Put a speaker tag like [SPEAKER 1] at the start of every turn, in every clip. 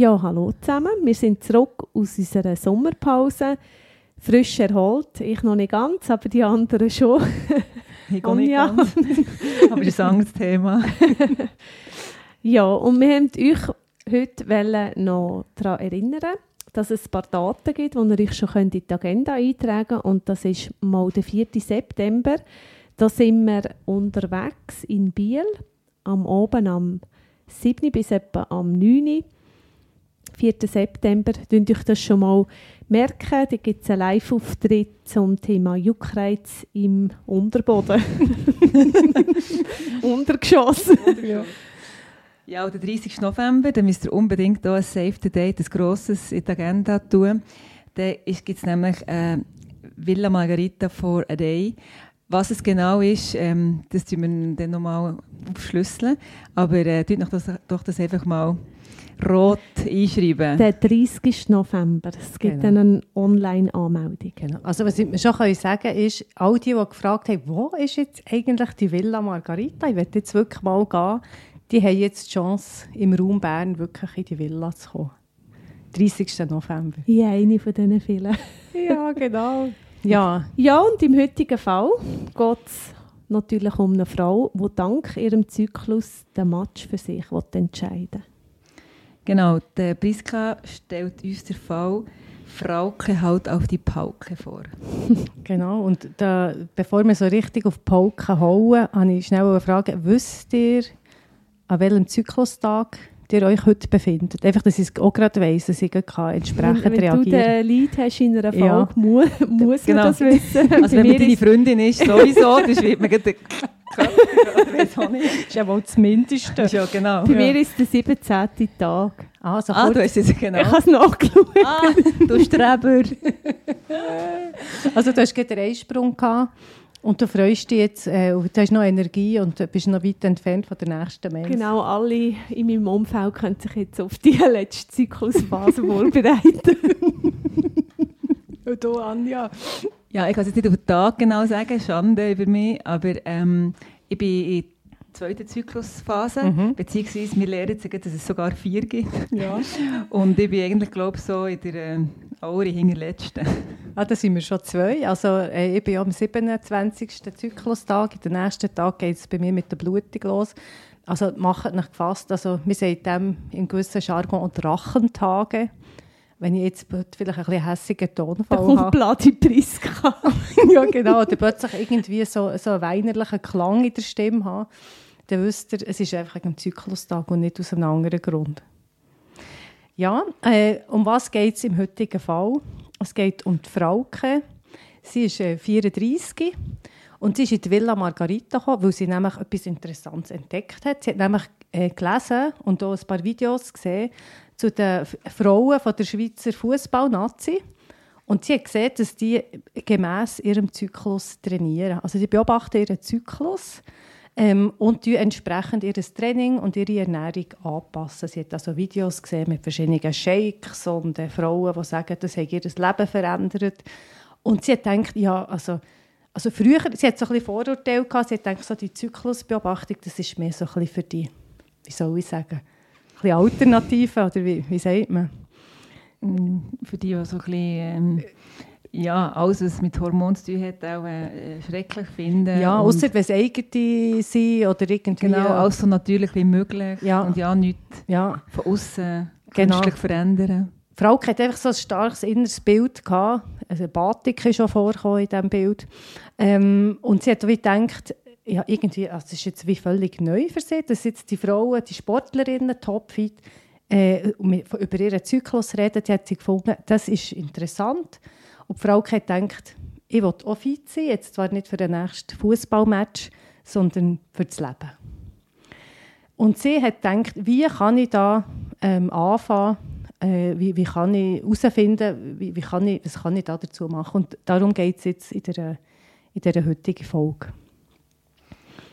[SPEAKER 1] Ja, hallo zusammen. Wir sind zurück aus unserer Sommerpause. Frisch erholt. Ich noch nicht ganz, aber die anderen schon.
[SPEAKER 2] Ich gehe nicht ganz. Aber das ist ein Thema.
[SPEAKER 1] Ja, und wir wollten euch heute noch daran erinnern, dass es ein paar Daten gibt, die ihr euch schon in die Agenda eintragen könnt. Und das ist mal der 4. September. Da sind wir unterwegs in Biel, am Oben am 7. bis etwa am 9. 4. September. Könnt euch das schon mal merken. Da gibt es einen Live-Auftritt zum Thema Juckreiz im Unterboden. Untergeschoss.
[SPEAKER 2] Ja, und der 30. November, dann müsst ihr unbedingt hier ein Save the Date, ein grosses in die Agenda tun. Da gibt es nämlich äh, Villa Margarita for a Day. Was es genau ist, ähm, das tun wir dann nochmal aufschlüsseln. Aber äh, tut noch das, doch das einfach mal rot einschreiben.
[SPEAKER 1] Der 30. November. Es gibt
[SPEAKER 3] Genau.
[SPEAKER 1] dann eine Online-Anmeldung.
[SPEAKER 3] Genau. Also was wir schon können sagen ist, all die, die gefragt haben, wo ist jetzt eigentlich die Villa Margarita, ich will jetzt wirklich mal gehen, die haben jetzt die Chance, im Raum Bern wirklich in die Villa zu kommen. 30. November.
[SPEAKER 1] Ja, eine von diesen vielen.
[SPEAKER 3] Ja, genau. Ja,
[SPEAKER 1] Ja, und im heutigen Fall geht es natürlich um eine Frau, die dank ihrem Zyklus den Match für sich entscheiden will.
[SPEAKER 2] Genau, der Priska stellt uns den Fall «Frauke haut auf die Pauke» vor.
[SPEAKER 3] genau. Und da, bevor wir so richtig auf die Pauke hauen, habe ich schnell eine Frage. Wisst ihr, an welchem Zyklustag ihr euch heute befindet? Einfach, dass ich es auch gerade weiss, dass ich gerade entsprechend
[SPEAKER 1] Wenn, wenn du
[SPEAKER 3] reagieren
[SPEAKER 1] den Lead hast in einer Folge,
[SPEAKER 3] Ja.
[SPEAKER 1] mu muss
[SPEAKER 2] Genau.
[SPEAKER 1] man das wissen.
[SPEAKER 2] Also
[SPEAKER 1] Bei
[SPEAKER 2] wenn man
[SPEAKER 1] mir
[SPEAKER 2] deine Freundin ist, sowieso, dann schreibt man nicht.
[SPEAKER 3] Das ist ja wohl das Mindeste.
[SPEAKER 2] Ja, genau.
[SPEAKER 1] bei mir ist der 17. Tag.
[SPEAKER 3] Ah, so
[SPEAKER 2] Ah, du hast es genau.
[SPEAKER 1] Ich habe es nachgeschaut.
[SPEAKER 2] Ah, du Streber.
[SPEAKER 3] Also du hast gerade einen Eisprung gehabt und du freust dich jetzt, äh, du hast noch Energie und du bist noch weit entfernt von der nächsten Mensch.
[SPEAKER 1] Genau, alle in meinem Umfeld können sich jetzt auf die letzte Zyklusphase vorbereiten.
[SPEAKER 3] Und du, Anja?
[SPEAKER 2] Ja, ich kann es jetzt nicht auf den Tag genau sagen, Schande über mich, aber ähm, ich bin in der zweiten Zyklusphase,
[SPEAKER 3] Mhm.
[SPEAKER 2] beziehungsweise wir lernen jetzt, dass es sogar vier gibt.
[SPEAKER 3] Ja.
[SPEAKER 2] Und ich bin eigentlich, glaube ich, so in der äh, Aure hinterletzten.
[SPEAKER 3] Ah, da sind wir schon zwei. Also äh, ich bin am 27. Zyklustag. Den nächsten Tag geht es bei mir mit der Blutung los. Also macht nicht gefasst. Also wir sagen dem im gewissen Jargon auch Drachentage. Wenn ich jetzt vielleicht ein bisschen hässigen
[SPEAKER 1] Da
[SPEAKER 3] Tonfall
[SPEAKER 1] kommt
[SPEAKER 3] habe.
[SPEAKER 1] Bloody Priska.
[SPEAKER 3] ja, genau. Oder plötzlich irgendwie so, so einen weinerlichen Klang in der Stimme haben, dann wisst ihr, es ist einfach ein Zyklustag und nicht aus einem anderen Grund. Ja, äh, um was geht es im heutigen Fall? Es geht um die Frauke. Sie ist äh, 34 und sie ist in die Villa Margarita gekommen, weil sie nämlich etwas Interessantes entdeckt hat. Sie hat nämlich äh, gelesen und auch ein paar Videos gesehen zu den Frauen von der Schweizer Fußballnazi. Und sie hat gesehen, dass die gemäss ihrem Zyklus trainieren. Also sie beobachten ihren Zyklus ähm, und die entsprechend ihr Training und ihre Ernährung anpassen. Sie hat also Videos gesehen mit verschiedenen Shakes und äh, Frauen, die sagen, das hat ihr Leben verändert. Und sie hat gedacht, ja, also, also früher, sie hat so ein bisschen Vorurteile gehabt, sie hat gedacht, so die Zyklusbeobachtung, das ist mehr so ein bisschen für die, wie soll ich sagen, ein bisschen Alternative, oder wie, wie sagt man?
[SPEAKER 2] Mm, Für die, die so ein bisschen, ähm, ja, alles, was mit Hormonen zu tun hat, auch äh, schrecklich finden.
[SPEAKER 3] Ja, außer wenn es eigene sind oder irgendwie...
[SPEAKER 2] Genau, alles so natürlich wie möglich.
[SPEAKER 3] Ja.
[SPEAKER 2] Und ja, nichts
[SPEAKER 3] ja.
[SPEAKER 2] von außen
[SPEAKER 3] Genau.
[SPEAKER 2] künstlich verändern.
[SPEAKER 3] Die Frau hat einfach so ein starkes inneres Bild gehabt. Also Batik ist schon vorgekommen in diesem Bild. Ähm, und sie hat wie gedacht, ja, irgendwie, also das ist jetzt wie völlig neu für sie, dass jetzt die Frauen, die Sportlerinnen, topfit, äh, über ihren Zyklus reden. Die hat sie gefunden, das ist interessant. Und die Frau hat gedacht, ich will auch fit sein, jetzt zwar nicht für den nächsten Fußballmatch, sondern für das Leben. Und sie hat gedacht, wie kann ich da ähm, anfangen, äh, wie, wie kann ich herausfinden, wie, wie kann ich, was kann ich da dazu machen. Und darum geht es jetzt in dieser, in dieser heutigen Folge.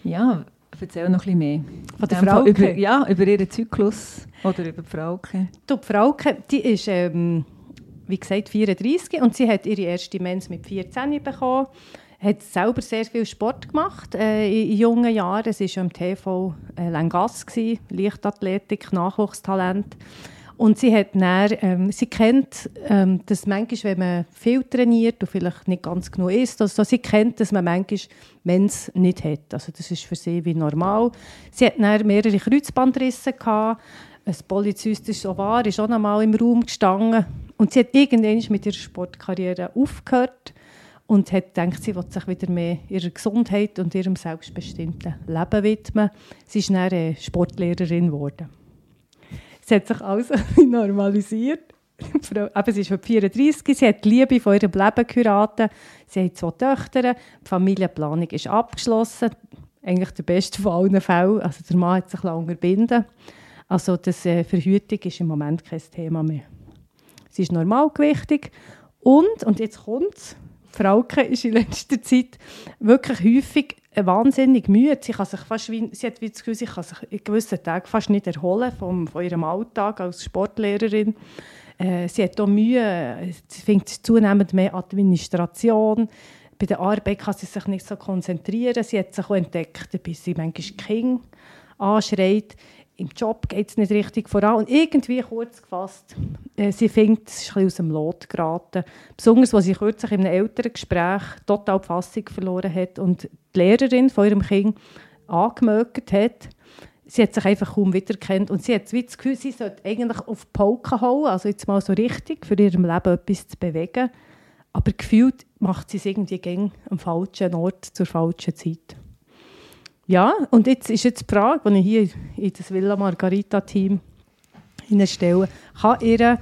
[SPEAKER 2] Ja, erzähl noch ein bisschen mehr.
[SPEAKER 3] Von der Frauke?
[SPEAKER 2] Über, ja, über ihren Zyklus oder über die Frauke.
[SPEAKER 3] Die Frauke, die ist, ähm, wie gesagt, 34 und sie hat ihre erste Mens mit 14 bekommen hat selber sehr viel Sport gemacht äh, in, jungen Jahren. Sie war im TV äh, Langasse, Leichtathletik, Nachwuchstalent. Und sie, hat dann, ähm, sie kennt, ähm, dass manchmal, wenn man viel trainiert und vielleicht nicht ganz genug isst, also sie kennt, dass man manchmal Mens nicht hat. Also das ist für sie wie normal. Sie hat dann mehrere Kreuzbandrisse gehabt. Ein polyzystisches Ovar ist auch noch mal im Raum gestanden. Und sie hat irgendwann mit ihrer Sportkarriere aufgehört und hat gedacht, sie will sich wieder mehr ihrer Gesundheit und ihrem selbstbestimmten Leben widmen. Sie ist dann eine Sportlehrerin geworden. Sie hat sich also normalisiert. Eben, sie ist 34, sie hat die Liebe von ihrem Leben geheiratet. Sie hat zwei Töchter, die Familienplanung ist abgeschlossen. Eigentlich der beste von allen Fällen. Also der Mann hat sich lange unterbinden. Also das äh, Verhütung ist im Moment kein Thema mehr. Sie ist normalgewichtig und, und jetzt kommt es, Frauke ist in letzter Zeit wirklich häufig wahnsinnig müde. Sie, kann sich fast wie, sie hat wie das Gefühl, sie kann sich in gewissen Tagen fast nicht erholen vom, von ihrem Alltag als Sportlehrerin. Äh, sie hat auch Mühe, sie findet zunehmend mehr Administration. Bei der Arbeit kann sie sich nicht so konzentrieren. Sie hat sich auch entdeckt, bis sie manchmal King anschreit im Job geht es nicht richtig voran. Und irgendwie, kurz gefasst, äh, sie findet, es ist ein aus dem Lot geraten. Besonders, als sie kürzlich in einem älteren Gespräch total die Fassung verloren hat und die Lehrerin von ihrem Kind angemögt hat. Sie hat sich einfach kaum wiedererkannt und sie hat das Gefühl, sie sollte eigentlich auf die Polka hauen, also jetzt mal so richtig, für ihrem Leben etwas zu bewegen. Aber gefühlt macht sie es irgendwie gegen am falschen Ort zur falschen Zeit. Ja, und jetzt ist jetzt die Frage, die ich hier in das Villa Margarita-Team hineinstelle, kann ihr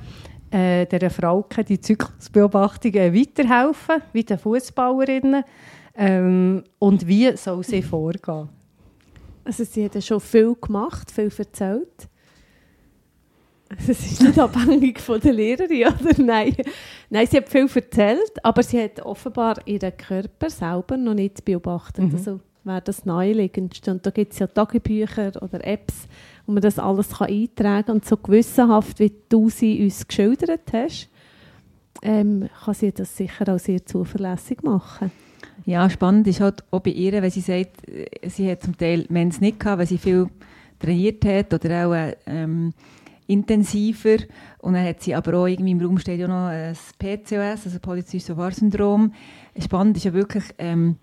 [SPEAKER 3] äh, dieser Frauke die Zyklusbeobachtungen weiterhelfen, wie den Fußballerinnen? Ähm, und wie soll sie vorgehen?
[SPEAKER 1] Also sie hat ja schon viel gemacht, viel erzählt. Es ist nicht abhängig von der Lehrerin, oder? Nein. Nein, sie hat viel erzählt, aber sie hat offenbar ihren Körper selber noch nicht beobachtet. Mhm. Also wäre das naheliegendste. Und da gibt es ja Tagebücher oder Apps, wo man das alles kann eintragen kann. Und so gewissenhaft, wie du sie uns geschildert hast, ähm, kann sie das sicher auch sehr zuverlässig machen.
[SPEAKER 2] Ja, spannend ist halt auch bei ihr, wenn sie sagt, sie hat zum Teil Mens nicht gehabt, weil sie viel trainiert hat oder auch ähm, intensiver. Und dann hat sie aber auch irgendwie im Raum steht ja noch ein PCOS, also Polycystic-Syndrom. Spannend ist ja wirklich, ähm,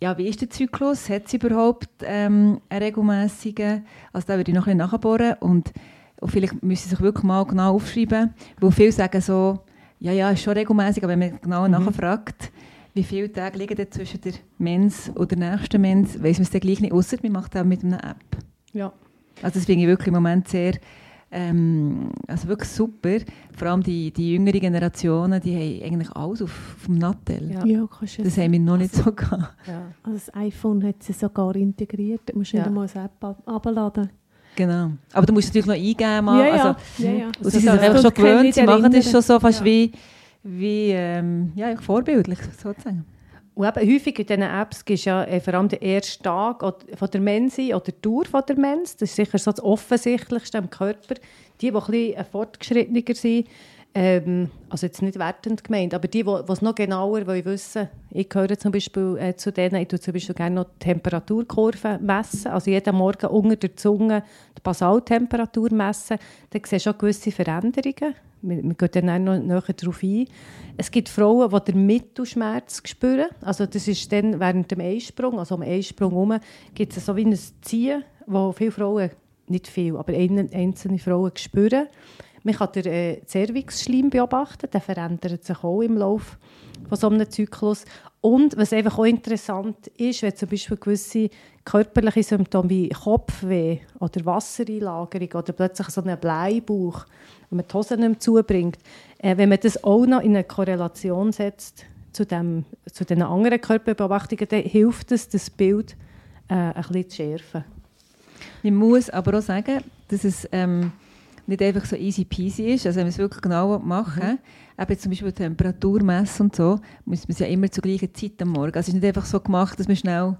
[SPEAKER 2] ja, wie ist der Zyklus? Hat es überhaupt ähm, einen regelmäßigen? Also da würde ich noch ein bisschen nachbohren und, und vielleicht müssen Sie sich wirklich mal genau aufschreiben, weil viele sagen so, ja, ja, ist schon regelmäßig, aber wenn man genau mhm. nachfragt, wie viele Tage liegen denn zwischen der Mens und der nächsten Mens, weiss man es dann gleich nicht, außer man macht das mit einer App.
[SPEAKER 3] Ja.
[SPEAKER 2] Also das finde ich wirklich im Moment sehr ähm, also wirklich super. Vor allem die, die jüngeren Generationen, die haben eigentlich alles auf, auf dem Nattel.
[SPEAKER 1] Ja. ja
[SPEAKER 2] das haben wir noch nicht also, so gehabt.
[SPEAKER 1] Ja. Also das iPhone hat sie sogar integriert. Du musst ja. nicht mal eine App abladen.
[SPEAKER 2] Genau. Aber du musst natürlich noch eingeben. Mal.
[SPEAKER 1] Ja, ja. Also, ja, ja.
[SPEAKER 2] Und sie sind sich einfach schon gewöhnt, sie machen das schon so fast wie, wie ähm, ja, vorbildlich sozusagen.
[SPEAKER 3] Und eben häufig in diesen Apps es ja äh, vor allem den ersten Tag von der Mense oder die Dauer von der Mens. Das ist sicher so das Offensichtlichste am Körper. Die, die ein bisschen fortgeschrittener sind, ähm, also jetzt nicht wertend gemeint, aber die, die es noch genauer wollen wissen ich gehöre zum Beispiel äh, zu denen, ich tue zum Beispiel gerne noch die Temperaturkurve messen, also jeden Morgen unter der Zunge die Basaltemperatur messen, dann siehst du auch gewisse Veränderungen. Wir, wir gehen dann noch näher darauf ein. Es gibt Frauen, die den Mittelschmerz spüren, also das ist dann während dem Einsprung, also am Einsprung herum, gibt es so wie ein Ziehen, wo viele Frauen, nicht viele, aber einzelne Frauen spüren. Man kann den äh, Cervixschleim beobachten, der verändert sich auch im Laufe von so einem Zyklus. Und was einfach auch interessant ist, wenn zum Beispiel gewisse körperliche Symptome wie Kopfweh oder Wassereinlagerung oder plötzlich so einen Bleibauch, wenn man die Hose nicht mehr zubringt, äh, wenn man das auch noch in eine Korrelation setzt zu, dem, zu den anderen Körperbeobachtungen, dann hilft es, das Bild äh, ein bisschen zu schärfen.
[SPEAKER 2] Ich muss aber auch sagen, dass es... Ähm nicht einfach so easy peasy ist. Also wenn man es wirklich genau machen mhm. eben zum Beispiel Temperaturmess und so, muss man es ja immer zur gleichen Zeit am Morgen. Also es ist nicht einfach so gemacht, dass man schnell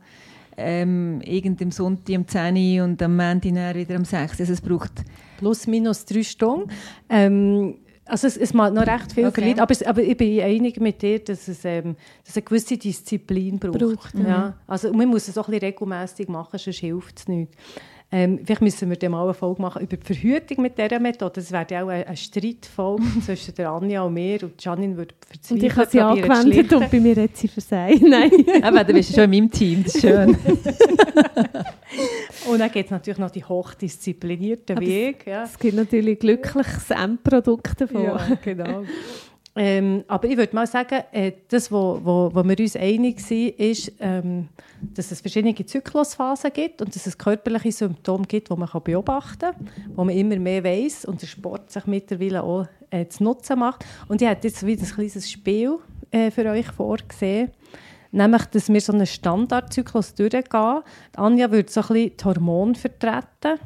[SPEAKER 2] ähm, irgendeinem Sonntag um 10 Uhr und am Montag wieder um 6 Uhr. Also es braucht...
[SPEAKER 3] Plus, minus drei Stunden. Ähm, also es, es macht noch recht viel okay. Leute, aber, aber ich bin einig mit dir, dass es, ähm, dass eine gewisse Disziplin braucht. braucht ja. Mhm. Also man muss es auch ein bisschen regelmässig machen, sonst hilft es nicht. Ähm, vielleicht müssen wir dann mal eine Folge machen über die Verhütung mit dieser Methode. Das wäre ja auch eine, eine Streitfolge zwischen der Anja und mir. Und Janine würde
[SPEAKER 1] verzweifeln. Und ich habe sie angewendet und bei mir hat sie versagt.
[SPEAKER 2] Nein. Aber du bist schon in meinem Team, das ist schön.
[SPEAKER 3] und dann gibt es natürlich noch die hochdisziplinierte Weg.
[SPEAKER 1] Ja. Es gibt natürlich glückliches Endprodukt davon.
[SPEAKER 3] Ja, genau. Ähm, aber ich würde mal sagen, äh, das, wo, wo, wo wir uns einig sind, ist, ähm, dass es verschiedene Zyklusphasen gibt und dass es körperliche Symptome gibt, die man beobachten kann, wo man immer mehr weiß und der Sport sich mittlerweile auch äh, zu nutzen macht. Und ich habe jetzt wieder ein kleines Spiel äh, für euch vorgesehen. Nämlich, dass wir so einen Standardzyklus durchgehen. Anja würde so ein bisschen die Hormone vertreten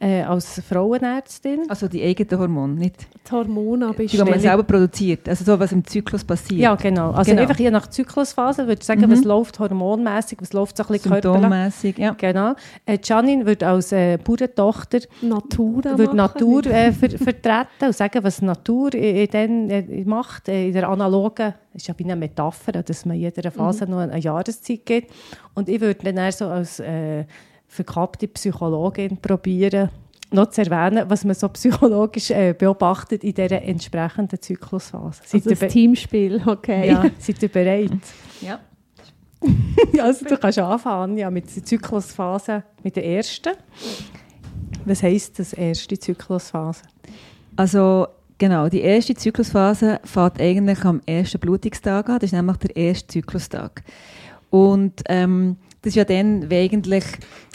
[SPEAKER 3] äh, als Frauenärztin.
[SPEAKER 2] Also die eigenen Hormone, nicht?
[SPEAKER 1] Die Hormone
[SPEAKER 2] aber Die, die man selber produziert, also so, was im Zyklus passiert.
[SPEAKER 3] Ja, genau. Also genau. einfach je nach Zyklusphase würde ich sagen, mhm. was läuft hormonmäßig, was läuft so ein bisschen
[SPEAKER 2] körperlich. ja.
[SPEAKER 3] Genau. Äh, Janine würde als äh, Bauerntochter
[SPEAKER 1] Natur,
[SPEAKER 3] würde Natur äh, ver vertreten und sagen, was Natur in, in äh, macht, äh, in der analogen, das ist ja wie eine Metapher, dass man in jeder Phase mhm. noch eine, Jahreszeit gibt. Und ich würde dann so als äh, verkappte Psychologin probieren, noch zu erwähnen, was man so psychologisch äh, beobachtet in dieser entsprechenden Zyklusphase.
[SPEAKER 1] Seid also das Teamspiel, okay.
[SPEAKER 3] Ja, seid ihr bereit?
[SPEAKER 2] ja.
[SPEAKER 3] also du kannst anfangen ja, mit der Zyklusphase, mit der ersten. Was heisst das, erste Zyklusphase?
[SPEAKER 2] Also genau, die erste Zyklusphase fängt eigentlich am ersten Blutungstag an. Das ist nämlich der erste Zyklustag. Und ähm, das ist ja dann, wenn eigentlich,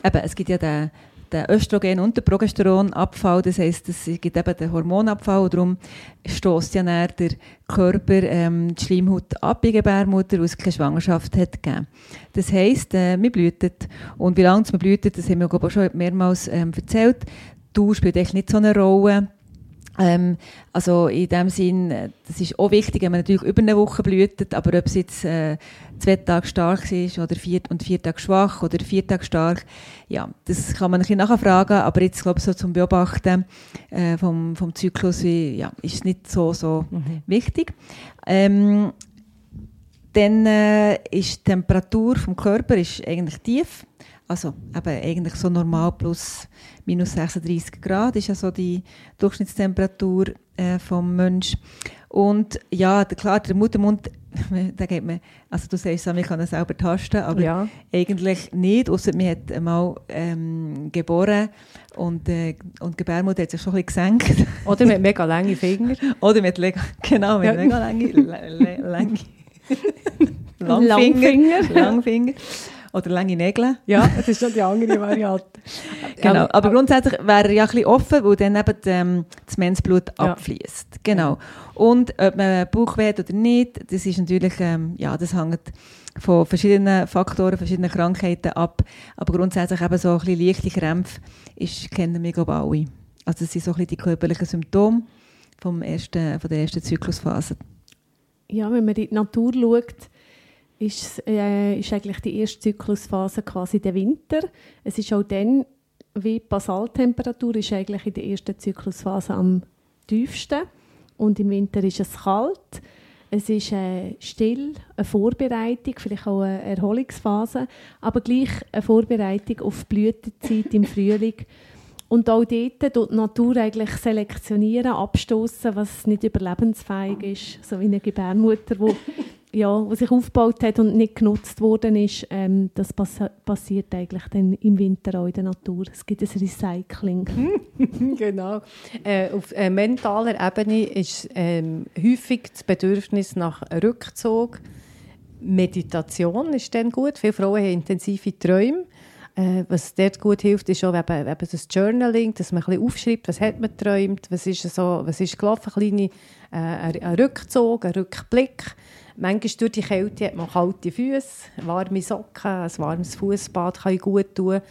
[SPEAKER 2] eben, es gibt ja den, den Östrogen- und den Progesteronabfall, das heisst, es gibt eben den Hormonabfall darum stößt ja dann der Körper ähm, die Schleimhaut ab in Gebärmutter, weil es keine Schwangerschaft hat gegeben. Das heisst, äh, man blühtet. Und wie lange man blühtet, das haben wir auch schon mehrmals ähm, erzählt. Du spielt eigentlich nicht so eine Rolle. Ähm, also in dem Sinn, äh, das ist auch wichtig, wenn man natürlich über eine Woche blühtet, aber ob es jetzt äh, zwei Tage stark ist oder vier, und vier Tage schwach oder vier Tage stark, ja, das kann man ein bisschen nachfragen, aber jetzt glaube ich so zum Beobachten äh, vom, vom Zyklus wie, ja, ist nicht so, so mhm. wichtig. Ähm, dann äh, ist die Temperatur vom Körper ist eigentlich tief, also eben eigentlich so normal plus minus 36 Grad ist ja so die Durchschnittstemperatur äh, vom Mensch. Und ja, klar, der Muttermund, da geht man, also du sagst, man kann es selber tasten, aber ja. eigentlich nicht, außer man hat einmal ähm, geboren und, äh, und die Gebärmutter hat sich schon ein bisschen gesenkt.
[SPEAKER 3] Oder mit mega lange Finger.
[SPEAKER 2] Oder mit, genau, mit ja. mega lange, lange Langfinger. Langfinger. Oder lange Nägel.
[SPEAKER 3] Ja, das ist schon die andere Variante.
[SPEAKER 2] genau, aber grundsätzlich wäre er ja ein bisschen offen, weil dann eben ähm, das Mensblut ja. abfließt. Genau. Und ob man Bauchweh oder nicht, das ist natürlich, ähm, ja, das hängt von verschiedenen Faktoren, verschiedenen Krankheiten ab. Aber grundsätzlich eben so ein bisschen leichte Krämpfe ist, kennen wir glaube alle. Also das sind so ein bisschen die körperlichen Symptome vom ersten, von der ersten Zyklusphase.
[SPEAKER 1] Ja, wenn man in die Natur schaut, ist, äh, ist eigentlich die erste Zyklusphase quasi der Winter. Es ist auch dann, wie die Basaltemperatur ist eigentlich in der ersten Zyklusphase am tiefsten und im Winter ist es kalt. Es ist äh, still, eine Vorbereitung, vielleicht auch eine Erholungsphase, aber gleich eine Vorbereitung auf die Blütezeit im Frühling. Und auch dort tut die Natur eigentlich selektionieren, abstoßen, was nicht überlebensfähig ist. So wie eine Gebärmutter, die ja, was sich aufgebaut hat und nicht genutzt worden ist, ähm, das pass passiert eigentlich dann im Winter auch in der Natur. Es gibt ein Recycling.
[SPEAKER 3] genau. Äh, auf äh, mentaler Ebene ist ähm, häufig das Bedürfnis nach Rückzug. Meditation ist dann gut. Viele Frauen haben intensive Träume. Äh, was dort gut hilft, ist auch eben, eben das Journaling, dass man ein bisschen aufschreibt, was hat man geträumt, was ist, so, was ist gelaufen, ein kleiner äh, ein Rückzug, ein Rückblick manchmal durch die Kälte hat man kalte Füße, warme Socken, ein warmes Fußbad kann gut tun.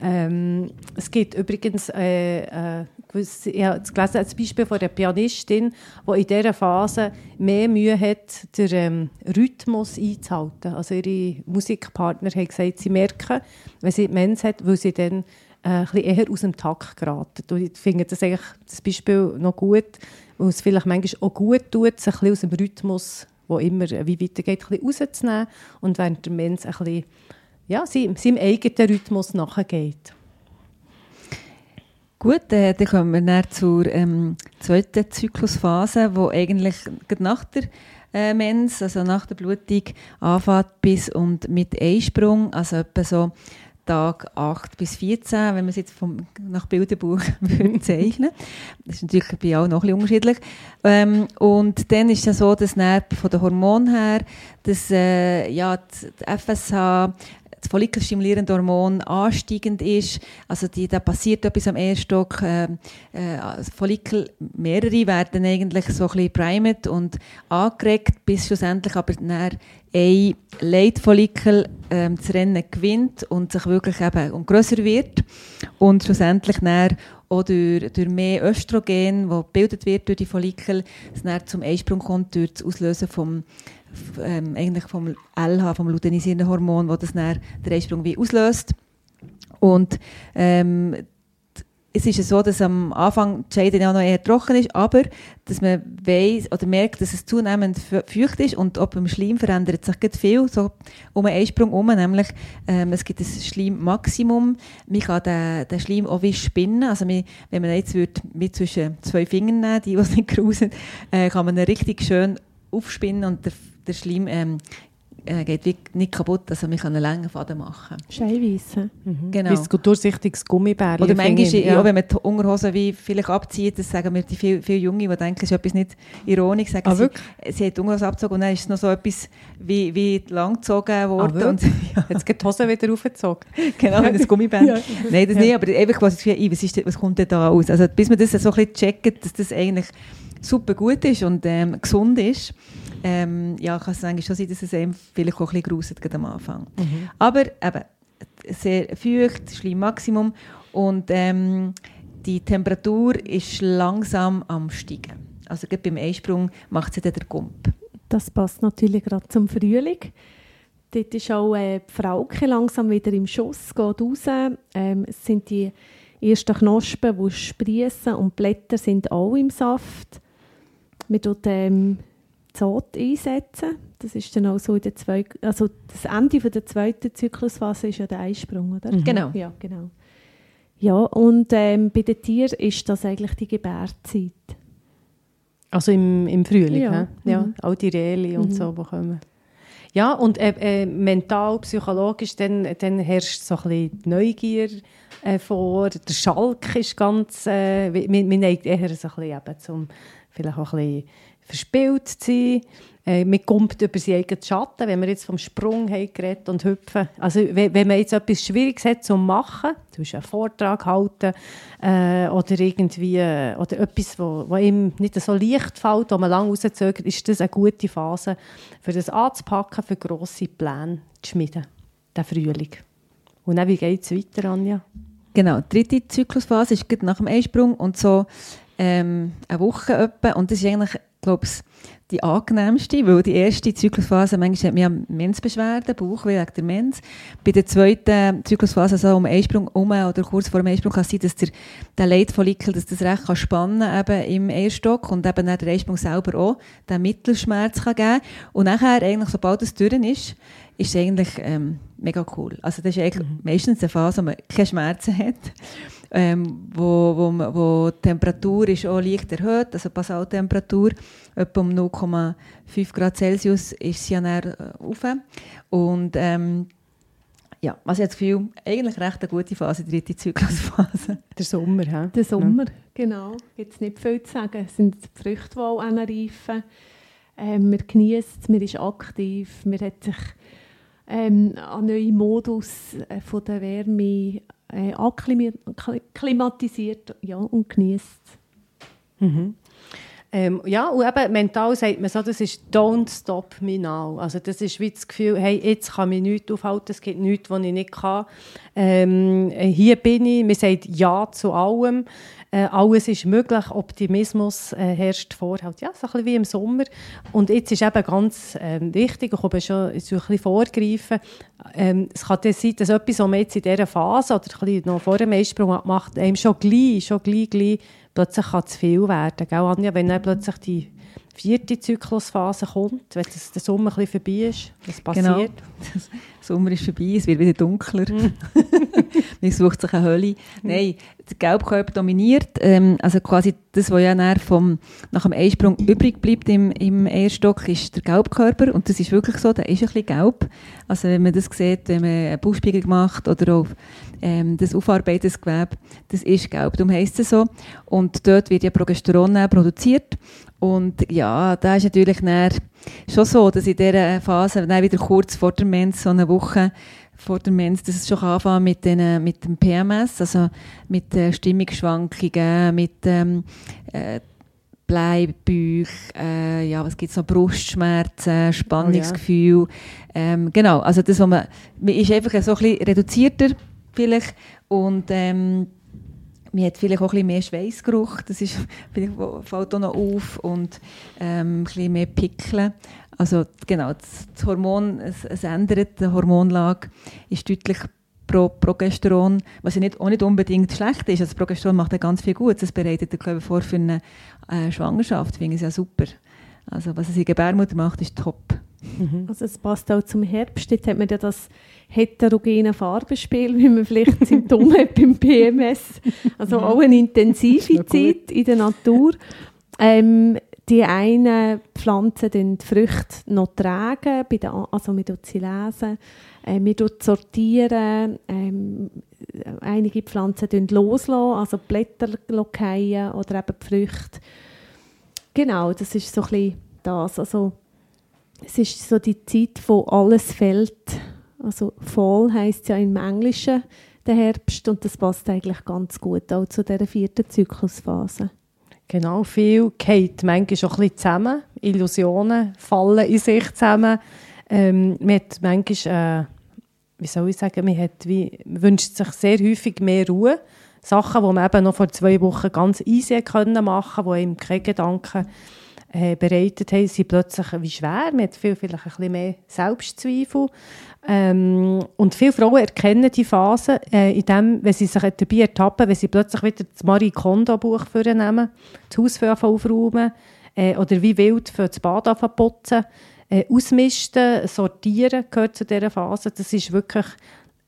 [SPEAKER 3] Ähm, es gibt übrigens äh, äh, gewisse, ich habe gelesen, ein Beispiel von einer Pianistin, die in dieser Phase mehr Mühe hat, den ähm, Rhythmus einzuhalten. Also ihre Musikpartner haben gesagt, sie merken, wenn sie Mens hat, weil sie dann äh, ein eher aus dem Takt geraten. ich finde das, eigentlich, das Beispiel noch gut, weil es vielleicht manchmal auch gut tut, sich ein aus dem Rhythmus, der immer wie weitergeht, ein rauszunehmen und während der Mensch ein bisschen, ja, seinem, eigenen Rhythmus nachgeht.
[SPEAKER 2] Gut, äh, dann kommen wir dann zur ähm, zweiten Zyklusphase, wo eigentlich nach der äh, Mens, also nach der Blutung, anfängt bis und mit Einsprung, also etwa so Tag 8 bis 14, wenn man es jetzt vom, nach Bilderbuch zeichnen Das ist natürlich bei allen noch ein bisschen unterschiedlich. Ähm, und dann ist es so, dass von den Hormonen her, dass äh, ja, die FSH das follikelstimulierende Hormon ansteigend ist. Also die, da passiert etwas am Ehrstock. Äh, äh, Follikel, mehrere werden eigentlich so ein bisschen primed und angeregt, bis schlussendlich aber dann ein Leitfollikel ähm, das Rennen gewinnt und sich wirklich eben und grösser wird und schlussendlich dann auch durch, durch mehr Östrogen, das gebildet wird durch die Follikel, es dann zum Einsprung kommt durch das Auslösen vom ähm, eigentlich vom LH, vom luteinisierenden Hormon, das das den Einsprung wie auslöst. Und ähm, es ist so, dass am Anfang die Scheide ja noch eher trocken ist, aber dass man weiss oder merkt, dass es zunehmend feucht ist und auch beim Schleim verändert sich viel so um einen Einsprung herum, nämlich ähm, es gibt ein Schleimmaximum. Man kann den, den Schleim auch wie spinnen, also man, wenn man jetzt würde, mit zwischen zwei Fingern nehmen, die, die nicht grusen, äh, kann man ihn richtig schön aufspinnen und der der Schleim ähm, äh, geht nicht kaputt, also man kann einen langen Faden machen.
[SPEAKER 1] Scheinweise.
[SPEAKER 3] Mhm. Genau. Wie ein durchsichtiges Gummibärchen.
[SPEAKER 2] Oder manchmal, ja. ja. wenn man die Unterhosen wie vielleicht abzieht, das sagen mir die viele viel Junge, die denken, es ist etwas nicht ironisch, sagen
[SPEAKER 3] ah,
[SPEAKER 2] sie, sie hat die Unterhose abgezogen und dann ist es noch so etwas wie, wie langgezogen worden. Ah, und,
[SPEAKER 3] ja. Jetzt geht die Hose wieder aufgezogen.
[SPEAKER 2] genau, wenn das Gummiband. ja. Nein, das ja. nicht, aber einfach, was, was, ist, was kommt denn da aus? Also bis man das so ein bisschen checkt, dass das eigentlich super gut ist und ähm, gesund ist, ähm, ja, kann es eigentlich schon sein, dass es einem vielleicht auch ein bisschen gruselt am Anfang. Mhm. Aber eben, sehr feucht, Schleimmmaximum und ähm, die Temperatur ist langsam am steigen. Also gerade beim Einsprung macht sie dann der Gump.
[SPEAKER 1] Das passt natürlich gerade zum Frühling. Dort ist auch äh, die Frauke langsam wieder im Schuss, geht raus. Ähm, es sind die ersten Knospen, die sprießen und die Blätter sind auch im Saft. Man tut ähm, Zot einsetzen. Das ist dann auch so in der zwei, also das Ende von der zweiten Zyklusphase ist ja der Einsprung, oder?
[SPEAKER 2] Mhm. Genau.
[SPEAKER 1] Ja, genau. Ja, und ähm, bei den Tieren ist das eigentlich die Gebärzeit.
[SPEAKER 3] Also im, im Frühling, ja. ja mhm. auch die Reli und mhm. so, die kommen. Ja, und äh, äh, mental, psychologisch, dann, dann herrscht so ein bisschen Neugier äh, vor. Der Schalk ist ganz, äh, man, man neigt eher so ein bisschen eben zum, vielleicht auch ein bisschen verspielt zu sein. Äh, man kommt über seinen eigenen Schatten, wenn wir jetzt vom Sprung geredet und hüpfen. Also wenn, man jetzt etwas Schwieriges hat zu machen, zum Beispiel einen Vortrag halten äh, oder irgendwie äh, oder etwas, wo, ihm nicht so leicht fällt, wo man lange rauszögert, ist das eine gute Phase, für das anzupacken, für grosse Pläne zu schmieden, der Frühling. Und dann, wie geht es weiter, Anja?
[SPEAKER 2] Genau, die dritte Zyklusphase ist nach dem Einsprung und so ähm, eine Woche etwa. Und das ist eigentlich, glaube ich, die angenehmste, weil die erste Zyklusphase, manchmal hat man ja Menzbeschwerden, Bauchweh wegen der Menz. Bei der zweiten Zyklusphase, so um Einsprung um oder kurz vor dem Einsprung, kann es sein, dass der, der Leitfollikel dass das recht kann spannen eben im Eierstock und eben der Einsprung selber auch den Mittelschmerz kann geben Und nachher, eigentlich, sobald es durch ist, ist es eigentlich ähm, mega cool. Also das ist eigentlich mhm. meistens eine Phase, wo man keine Schmerzen hat ähm, wo, wo, wo die Temperatur ist auch leicht erhöht, also Basaltemperatur, etwa um 0,5 Grad Celsius ist sie ja dann äh, auf. Und ähm, ja, also ich habe das Gefühl, eigentlich recht eine gute Phase, die dritte Zyklusphase.
[SPEAKER 3] Der Sommer, he?
[SPEAKER 1] Der Sommer, ja. genau. Gibt es nicht viel zu sagen. Es sind die Früchte, die auch reifen. Ähm, man genießt es, man ist aktiv, man hat sich ähm, an neuen Modus äh, von der Wärme äh, akklimatisiert ja, und genießt
[SPEAKER 3] mhm. Ähm, ja, und eben mental sagt man so, das ist «don't stop me now». Also das ist wie das Gefühl, hey, jetzt kann mich nichts aufhalten, es gibt nichts, was ich nicht kann. Ähm, hier bin ich, man sagt «ja» zu allem. Äh, alles ist möglich, Optimismus äh, herrscht vor, halt, ja, so ein bisschen wie im Sommer. Und jetzt ist eben ganz ähm, wichtig, ich komme schon ein bisschen vorgreifen, ähm, es kann das sein, dass etwas, was man jetzt in dieser Phase oder ein bisschen noch vor dem Eisprung macht, einem schon gleich, schon gleich, gleich plötzlich kann zu viel werden. Gell, Anja? Wenn dann plötzlich die vierte Zyklusphase kommt, wenn das, der Sommer ein bisschen vorbei ist, was passiert? Genau.
[SPEAKER 2] Der Sommer ist vorbei, es wird wieder dunkler. Mm. Man sucht sich eine Hölle. Mm. Nein, der Gelbkörper dominiert. Ähm, also quasi das, was ja vom, nach dem Einsprung übrig bleibt im, im Eierstock, ist der Gelbkörper. Und das ist wirklich so, der ist ein bisschen gelb. Also wenn man das sieht, wenn man eine Bauchspiegelung macht oder auch ähm, das aufarbeitete Gewebe, das ist gelb. Darum heisst es so. Und dort wird ja Progesteron produziert. Und ja, da ist natürlich schon so, dass in dieser Phase, dann wieder kurz vor der Mens, so eine Woche vor der Mens, dass es schon anfangen mit, den, mit dem PMS, also mit äh, Stimmungsschwankungen, mit ähm, äh, Bleibauch, äh, ja, was gibt's noch, Brustschmerzen, Spannungsgefühl. Oh, ja. ähm, genau, also das, was man, man ist einfach so ein bisschen reduzierter vielleicht und ähm, man hat vielleicht auch ein bisschen mehr Schweißgeruch, das ist, fällt auch noch auf und ähm, ein bisschen mehr Pickeln. Also genau, das, Hormon, es, es, ändert, die Hormonlage ist deutlich pro Progesteron, was ja nicht, auch nicht unbedingt schlecht ist. Also Progesteron macht ja ganz viel gut. Es bereitet den Körper vor für eine äh, Schwangerschaft, finde ich ja super. Also was es in Gebärmutter macht, ist top.
[SPEAKER 1] Mhm. Also es passt auch zum Herbst. Jetzt hat man ja das heterogene Farbenspiel, wie man vielleicht Symptome hat beim PMS. Also mhm. auch eine intensive Zeit in der Natur. Ähm, die einen Pflanzen die Früchte noch tragen, bei den, also wir sie lesen, äh, wir sortieren, ähm, einige Pflanzen loslassen, also Blätter fallen oder eben die Früchte. Genau, das ist so ein das. Also, es ist so die Zeit, wo alles fällt. Also Fall heisst ja im Englischen der Herbst und das passt eigentlich ganz gut auch zu dieser vierten Zyklusphase.
[SPEAKER 3] Genau, viel geht manchmal schon ein bisschen zusammen. Illusionen fallen in sich zusammen. Ähm, man hat manchmal, äh, wie soll ich sagen, man, hat wie, wünscht sich sehr häufig mehr Ruhe. Sachen, die man eben noch vor zwei Wochen ganz easy können machen konnte, die einem keine Gedanken äh, bereitet haben, sind plötzlich wie schwer. Man hat viel, vielleicht ein bisschen mehr Selbstzweifel. Ähm, und viele Frauen erkennen die Phase, äh, in dem, wenn sie sich dabei ertappen, wenn sie plötzlich wieder das Marie Kondo-Buch vornehmen, das Haus aufräumen äh, oder wie wild für das Bad putzen, äh, ausmisten, sortieren gehört zu dieser Phase. Das ist wirklich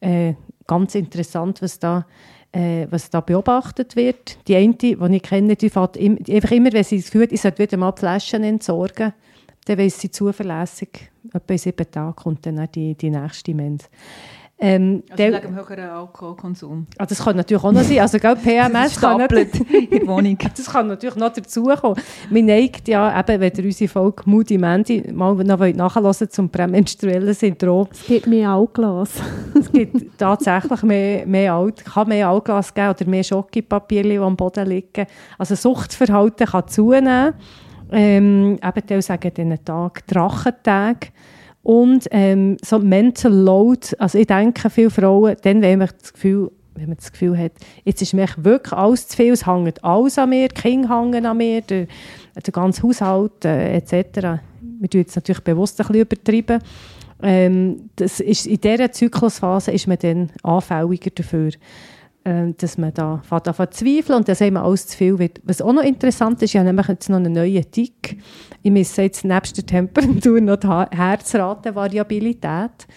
[SPEAKER 3] äh, ganz interessant, was da, äh, was da beobachtet wird. Die eine, die ich kenne, die fährt einfach immer, wenn sie es fühlt, ich sollte wieder mal Flaschen entsorgen dann weiss sie zuverlässig, etwa in sieben Tagen kommt dann die, die nächste Mens.
[SPEAKER 2] Ähm, also der, wegen dem höheren Alkoholkonsum.
[SPEAKER 3] Ah, das kann natürlich auch noch sein. Also, gell, PMS kann
[SPEAKER 2] in der Wohnung.
[SPEAKER 3] das kann natürlich noch dazukommen. Man neigt ja, eben, wenn ihr unsere Folge Moody Mandy mal noch nachhören zum prämenstruellen Syndrom.
[SPEAKER 1] Es gibt mehr Altglas.
[SPEAKER 3] es gibt tatsächlich mehr, mehr Alt, kann mehr Altglas geben oder mehr Schokipapier, die am Boden liegen. Also Suchtverhalten kann zunehmen. Ähm, eben, die sagen diesen Tag Drachentag. Und ähm, so Mental Load, also ich denke, viele Frauen, dann wenn man das Gefühl, wenn man das Gefühl hat, jetzt ist mir wirklich alles zu viel, es hängt alles an mir, die Kinder hängen an mir, der, der ganze Haushalt äh, etc. Wir tun jetzt natürlich bewusst ein bisschen übertrieben. Ähm, das ist, in dieser Zyklusphase ist man dann anfälliger dafür. Ähm, dass man da fängt an zweifeln und dass einem alles zu viel wird. Was auch noch interessant ist, ich habe nämlich jetzt noch einen neuen Tick. Ich messe jetzt nebst der Temperatur noch die Herzratenvariabilität.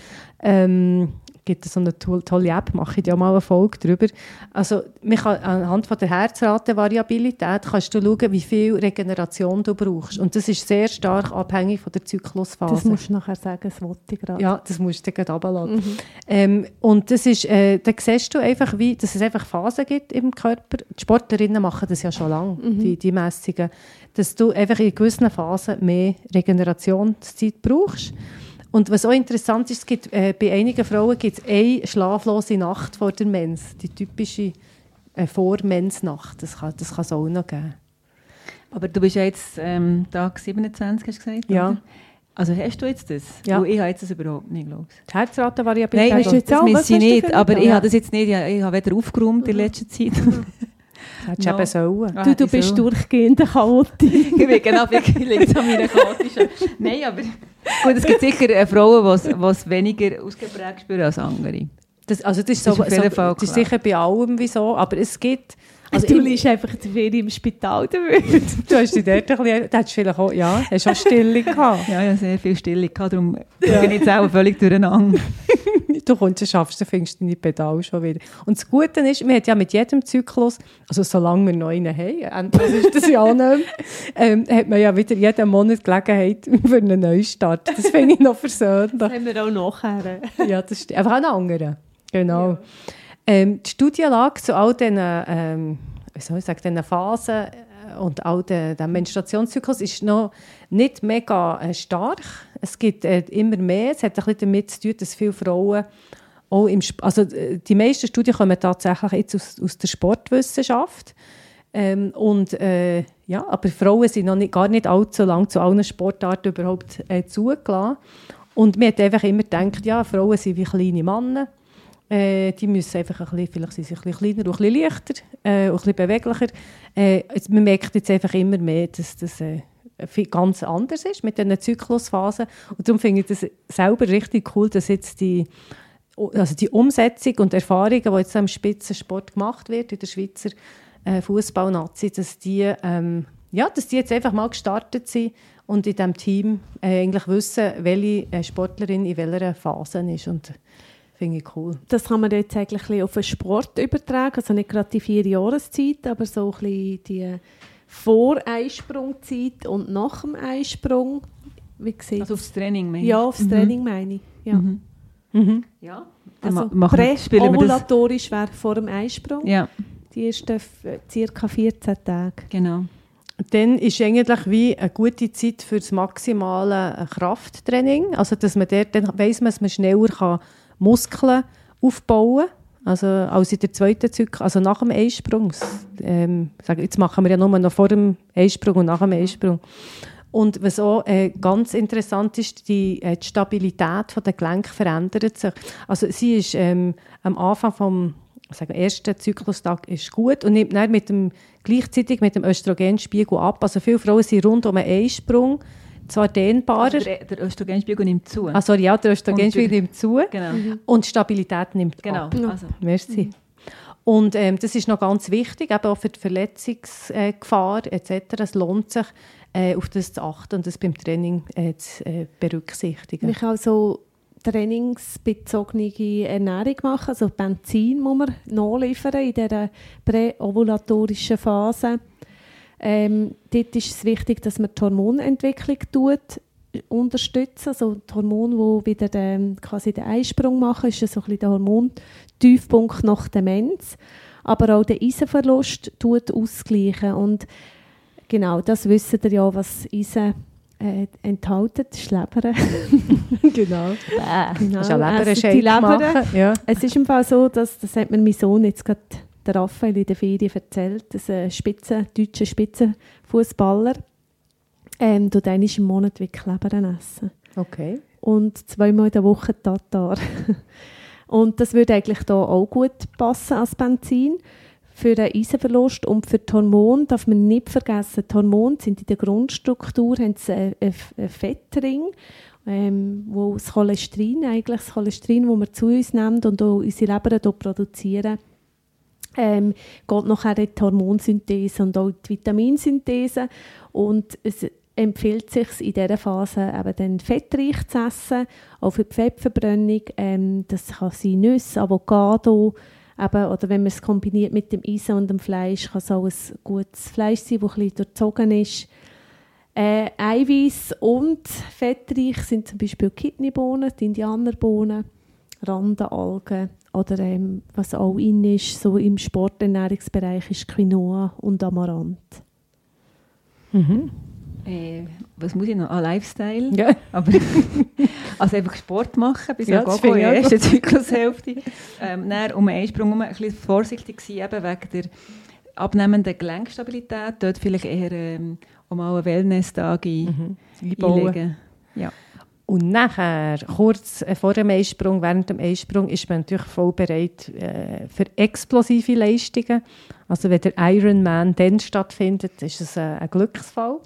[SPEAKER 3] Ähm, gibt es so eine tolle App, mache ich ja mal eine Folge darüber. Also man kann, anhand von der Herzratenvariabilität kannst du schauen, wie viel Regeneration du brauchst. Und das ist sehr stark abhängig von der Zyklusphase.
[SPEAKER 1] Das musst du nachher sagen, das wollte ich gerade.
[SPEAKER 3] Ja, das musst du gerade runterladen. Mhm. Ähm, und das ist, äh, da siehst du einfach, wie, dass es einfach Phasen gibt im Körper. Die Sportlerinnen machen das ja schon lange, mhm. die, die Messungen, dass du einfach in gewissen Phasen mehr Regenerationszeit brauchst. Und was auch interessant ist, es gibt, äh, bei einigen Frauen gibt es eine schlaflose Nacht vor der Mens, die typische äh, Vormensnacht. Das kann, das kann es auch noch geben.
[SPEAKER 2] Aber du bist ja jetzt ähm, Tag 27, hast du gesagt?
[SPEAKER 3] Ja.
[SPEAKER 2] Oder? Also hast du jetzt das?
[SPEAKER 3] Ja.
[SPEAKER 2] Weil ich habe jetzt das überhaupt nicht, glaube ich.
[SPEAKER 3] Die Herzratenvariabilität.
[SPEAKER 2] Nein, das
[SPEAKER 1] auch? Was
[SPEAKER 2] misse ich nicht, aber ich habe das jetzt nicht, ich habe- ich habe weder aufgeräumt in letzter Zeit.
[SPEAKER 3] Hättest du
[SPEAKER 2] No.
[SPEAKER 3] eben sollen.
[SPEAKER 2] Ah,
[SPEAKER 1] Du, du
[SPEAKER 2] ich
[SPEAKER 1] bist durchgehend chaotisch.
[SPEAKER 2] ich bin genau liegt an meiner chaotischen. Nein, aber gut, es gibt sicher äh, Frauen, die es- weniger ausgeprägt spüren als andere.
[SPEAKER 3] Das, also das ist,
[SPEAKER 2] Das
[SPEAKER 3] so,
[SPEAKER 2] ist auf jeden
[SPEAKER 3] so, das ist sicher bei allem wieso, aber es gibt...
[SPEAKER 1] Also du liegst einfach zu viel im Spital damit.
[SPEAKER 3] Du hast dich dort ein bisschen... Du hättest vielleicht auch... Ja, hast auch Stille gehabt.
[SPEAKER 2] Ja, ich habe sehr viel Stille gehabt, darum bin ich jetzt auch völlig durcheinander.
[SPEAKER 3] Du kommst, schaffst, dann findest du deine Pedale schon wieder. Und das Gute ist, wir haben ja mit jedem Zyklus, also solange wir noch einen haben, endlich ist das ja auch nicht ähm, hat man ja wieder jeden Monat Gelegenheit für einen Neustart. Das finde ich noch versöhnlich.
[SPEAKER 1] Das haben wir auch nachher.
[SPEAKER 3] Ja, das stimmt. Einfach einen anderen. Genau. Ähm, die Studienlage zu all diesen, ähm, wie soll ich sagen, diesen Phasen und all den, dem Menstruationszyklus ist noch nicht mega äh, stark. Es gibt äh, immer mehr. Es hat ein bisschen damit zu tun, dass viele Frauen auch im Sp also äh, die meisten Studien kommen tatsächlich jetzt aus, aus der Sportwissenschaft. Ähm, und äh, ja, aber Frauen sind noch nicht, gar nicht allzu lange zu allen Sportarten überhaupt äh, zugelassen. Und mir hat einfach immer gedacht, ja, Frauen sind wie kleine Männer. Äh, die müssen einfach ein bisschen, vielleicht sind sie ein bisschen kleiner ein bisschen leichter äh, und ein bisschen beweglicher. Äh, jetzt, man merkt jetzt einfach immer mehr, dass das äh, ganz anders ist mit diesen Zyklusphasen. Und darum finde ich das selber richtig cool, dass jetzt die, also die Umsetzung und Erfahrungen, die jetzt im Spitzensport gemacht wird in der Schweizer äh, Fußballnazi, dass die, ähm, ja, dass die jetzt einfach mal gestartet sind und in diesem Team äh, eigentlich wissen, welche äh, Sportlerin in welcher Phase ist. Und finde ich cool.
[SPEAKER 1] Das kann man jetzt eigentlich ein bisschen auf den Sport übertragen, also nicht gerade die vier Jahreszeit, aber so ein bisschen die Vor-Einsprungzeit und nach dem Einsprung. Wie sieht
[SPEAKER 2] Also aufs Training, meine ich.
[SPEAKER 1] Ja, aufs
[SPEAKER 2] Mhm.
[SPEAKER 1] Training meine ich. Ja.
[SPEAKER 2] Mhm.
[SPEAKER 3] Mhm.
[SPEAKER 2] Ja, dann
[SPEAKER 1] Also präovulatorisch wäre vor dem Einsprung.
[SPEAKER 2] Ja,
[SPEAKER 1] Die ersten circa 14 Tage.
[SPEAKER 2] genau.
[SPEAKER 3] Dann ist eigentlich wie eine gute Zeit für das maximale Krafttraining. Also, dass man dort, dann weiss man, dass man schneller kann Muskeln aufbauen. Also, als in der zweiten Zyklus, also nach dem Einsprung. Ähm, jetzt machen wir ja nur noch vor dem Einsprung und nach dem Einsprung. Und was auch äh, ganz interessant ist, die, äh, die Stabilität der Gelenke verändert sich. Also sie ist ähm, am Anfang vom sagen, ersten Zyklustag ist gut und nimmt dann mit dem, gleichzeitig mit dem Östrogenspiegel ab. Also viele Frauen sind rund um einen Einsprung zwar dehnbarer,
[SPEAKER 2] Also der, der Östrogenspiegel nimmt zu.
[SPEAKER 3] ah, sorry, ja, der Östrogenspiegel
[SPEAKER 2] Und
[SPEAKER 3] nimmt zu
[SPEAKER 2] genau.
[SPEAKER 3] und die Stabilität nimmt
[SPEAKER 2] Genau.
[SPEAKER 3] ab.
[SPEAKER 2] Also,
[SPEAKER 3] Merci. Und ähm, das ist noch ganz wichtig, eben auch für die Verletzungsgefahr etc. Es lohnt sich, äh, auf das zu achten und das beim Training äh, zu äh, berücksichtigen.
[SPEAKER 1] Kann also trainingsbezogene Ernährung machen. Also Benzin muss man nachliefern in dieser präovulatorischen Phase. Ähm, dort ist es wichtig, dass man die Hormonentwicklung tut, unterstützen. Also die Hormone, die wieder den, quasi den Einsprung machen, ist so ein bisschen der Hormontiefpunkt nach Demenz. Aber auch der Eisenverlust tut ausgleichen. Und genau, das wissen ihr ja, was Eisen äh, enthalten. Das ist Leber.
[SPEAKER 3] genau.
[SPEAKER 1] Genau,
[SPEAKER 3] Das ist ein
[SPEAKER 1] essen die
[SPEAKER 3] Lebershake
[SPEAKER 1] Leber.
[SPEAKER 3] Ja.
[SPEAKER 1] Es ist im Fall so, dass, das hat mir mein Sohn jetzt gerade, der Raphael in der Ferien erzählt, dass ein Spitzen, deutscher Spitzenfußballer ähm, tut einmal im Monat wirklich Leber essen.
[SPEAKER 3] Okay.
[SPEAKER 1] Und zweimal in der Woche Tatar. und das würde eigentlich da auch gut passen als Benzin. Für den Eisenverlust und für die Hormone darf man nicht vergessen, die Hormone sind in der Grundstruktur haben sie einen, Fettring, ähm, wo das Cholesterin, eigentlich das Cholesterin, das wir zu uns nehmen und auch unsere Leber produzieren, ähm, geht nachher die Hormonsynthese und auch die Vitaminsynthese. Und es empfiehlt sich in dieser Phase eben dann fettreich zu essen, auch für die Fettverbrennung. Ähm, das kann sein Nüsse, Avocado, eben, oder wenn man es kombiniert mit dem Eisen und dem Fleisch, kann es auch ein gutes Fleisch sein, das bisschen durchzogen ist. Äh, Eiweiß und fettreich sind zum Beispiel Kidneybohnen, die Indianerbohnen, Randenalgen oder ähm, was auch in ist, so im Sporternährungsbereich ist Quinoa und Amaranth.
[SPEAKER 3] Mhm.
[SPEAKER 2] äh, was muss ich noch? Ah, Lifestyle.
[SPEAKER 3] Ja.
[SPEAKER 2] Aber, also einfach Sport machen, bis
[SPEAKER 3] Ja, finde
[SPEAKER 2] in
[SPEAKER 3] ich
[SPEAKER 2] der
[SPEAKER 3] auch
[SPEAKER 2] ersten Zyklushälfte. Ähm, dann um einen Einsprung herum ein bisschen vorsichtig sein, eben wegen der abnehmenden Gelenkstabilität, dort vielleicht eher ähm, um einen Wellness-Tag ein, mhm. einlegen. Ja.
[SPEAKER 3] Und nachher, kurz äh, vor dem Eisprung, während dem Eisprung, ist man natürlich voll bereit äh, für explosive Leistungen. Also wenn der Ironman dann stattfindet, ist es äh, ein Glücksfall.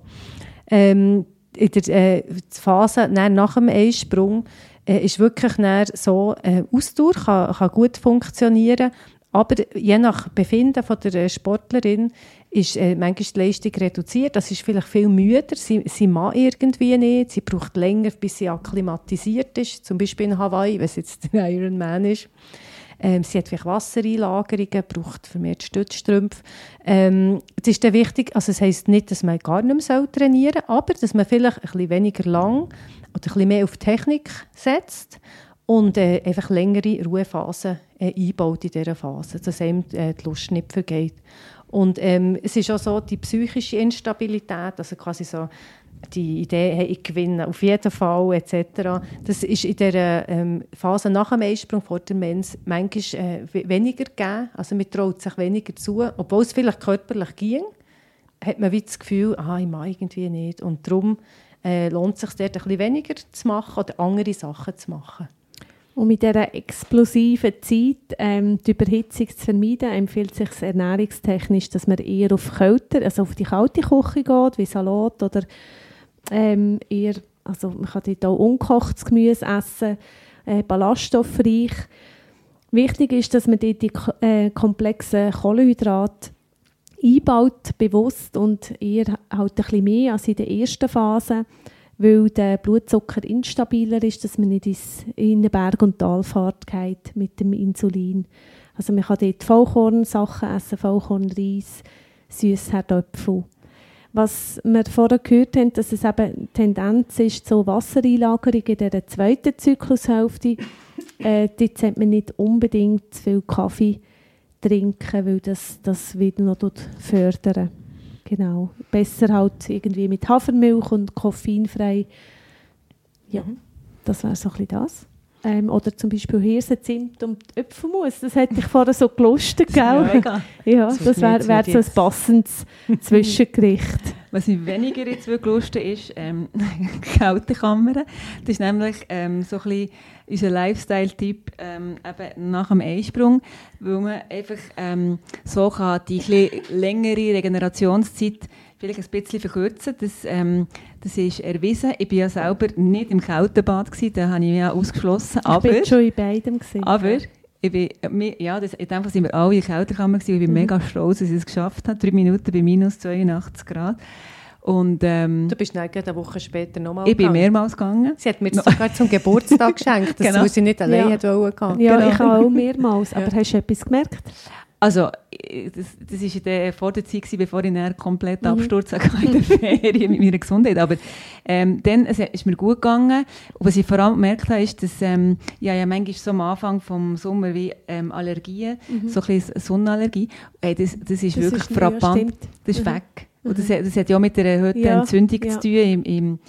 [SPEAKER 3] Ähm, in der äh, Phase nach dem Eisprung äh, ist wirklich so äh, Ausdauer, kann, kann gut funktionieren, aber je nach Befinden von der Sportlerin ist äh, manchmal die Leistung reduziert. Das ist vielleicht viel müder. Sie, sie mag irgendwie nicht. Sie braucht länger, bis sie akklimatisiert ist. Zum Beispiel in Hawaii, wenn es jetzt der Ironman ist. Ähm, sie hat vielleicht Wassereinlagerungen, braucht vermehrt Stützstrümpfe. Ähm, es ist dann wichtig, also es heisst nicht, dass man gar nicht mehr trainieren soll, aber dass man vielleicht ein bisschen weniger lang oder ein bisschen mehr auf Technik setzt und äh, einfach längere Ruhephasen äh, einbaut in dieser Phase, dass einem äh, die Lust nicht vergeht. Und ähm, es ist auch so, die psychische Instabilität, also quasi so die Idee, hey, ich gewinne auf jeden Fall etc., das ist in der ähm, Phase nach dem Eisprung vor der Mens manchmal äh, weniger gegeben, also man traut sich weniger zu, obwohl es vielleicht körperlich ging, hat man wie das Gefühl, ah, ich mag irgendwie nicht und darum äh, lohnt es sich dort ein bisschen weniger zu machen oder andere Sachen zu machen.
[SPEAKER 1] Und mit dieser explosiven Zeit ähm, die Überhitzung zu vermeiden, empfiehlt sich ernährungstechnisch, dass man eher auf kälter, also auf die kalte Küche geht, wie Salat oder ähm, eher, also man kann dort auch ungekochtes Gemüse essen, äh, ballaststoffreich. Wichtig ist, dass man dort die äh, komplexen Kohlenhydrate einbaut, bewusst und eher halt ein bisschen mehr als in der ersten Phase weil der Blutzucker instabiler ist, dass man nicht in eine Berg- und Talfahrt geht mit dem Insulin. Also man kann dort Vollkornsachen essen, Vollkornreis, Süßherdöpfel. Was wir vorher gehört haben, dass es eben Tendenz ist zur Wassereinlagerung in der zweiten Zyklushälfte. Äh, dort sollte man nicht unbedingt zu viel Kaffee trinken, weil das, das wieder noch fördern Genau. Besser halt irgendwie mit Hafermilch und koffeinfrei. Ja, mhm. das wäre so ein bisschen das. Ähm, oder zum Beispiel Hirsenzimt und Äpfelmus. Das hätte ich vorher so gelustet, gell? Ja, ja das, das wäre wär so ein passendes Zwischengericht.
[SPEAKER 2] Was ich weniger jetzt gelustet ist ähm, Kältekammer. Das ist nämlich ähm, so ein bisschen unser Lifestyle-Tipp ähm, nach dem Einsprung, weil man einfach ähm, so kann die längere Regenerationszeit vielleicht ein bisschen verkürzen. Das, ähm, das ist erwiesen. Ich war ja selber nicht im Kältebad, gewesen, da habe ich mich ja ausgeschlossen.
[SPEAKER 1] Ich aber, bin schon in beidem. Gewesen.
[SPEAKER 2] Aber ich bin, ja, das, in dem Fall sind wir alle in der Kältekammer gewesen. Ich bin mhm. mega stolz, dass ich es geschafft habe. Drei Minuten bei minus 82 Grad. Und, ähm,
[SPEAKER 3] du bist dann eine Woche später nochmal
[SPEAKER 2] Ich bin mehrmals gegangen.
[SPEAKER 3] Sie hat mir das sogar zum Geburtstag geschenkt, dass genau. sie nicht allein ja. wollte.
[SPEAKER 1] Ja, genau. ich auch mehrmals. Aber ja. hast du etwas gemerkt?
[SPEAKER 2] Also, das, das war in der, vor der Zeit, bevor ich dann komplett mhm. Absturz hatte in der Ferien mit meiner Gesundheit. Aber ähm, dann es ist mir gut gegangen. Und was ich vor allem gemerkt habe, ist, dass ähm, ja, ja manchmal so am Anfang des Sommer wie ähm, Allergien, mhm. so ein bisschen Sonnenallergie, hey, das, das ist das wirklich ist frappant. das ist mhm. weg. Und das, das hat ja mit der erhöhten ja. Entzündung ja. zu tun im, im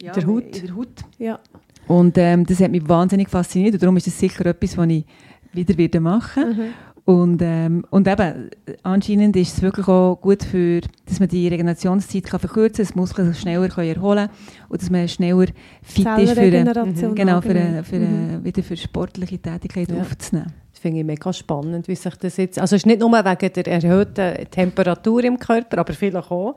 [SPEAKER 3] ja, der Haut.
[SPEAKER 2] In der Haut.
[SPEAKER 1] Ja.
[SPEAKER 2] Und ähm, das hat mich wahnsinnig fasziniert und darum ist das sicher etwas, was ich wieder wieder machen mhm. Und, ähm, und eben, anscheinend ist es wirklich auch gut für, dass man die Regenerationszeit kann verkürzen kann, dass Muskeln sich schneller können erholen und dass man schneller fit ist, für, eine, genau, für, eine, für eine, mhm. wieder für sportliche Tätigkeit ja. aufzunehmen.
[SPEAKER 3] Das finde ich mega spannend, wie sich das jetzt, also es ist nicht nur wegen der erhöhten Temperatur im Körper, aber vielleicht auch,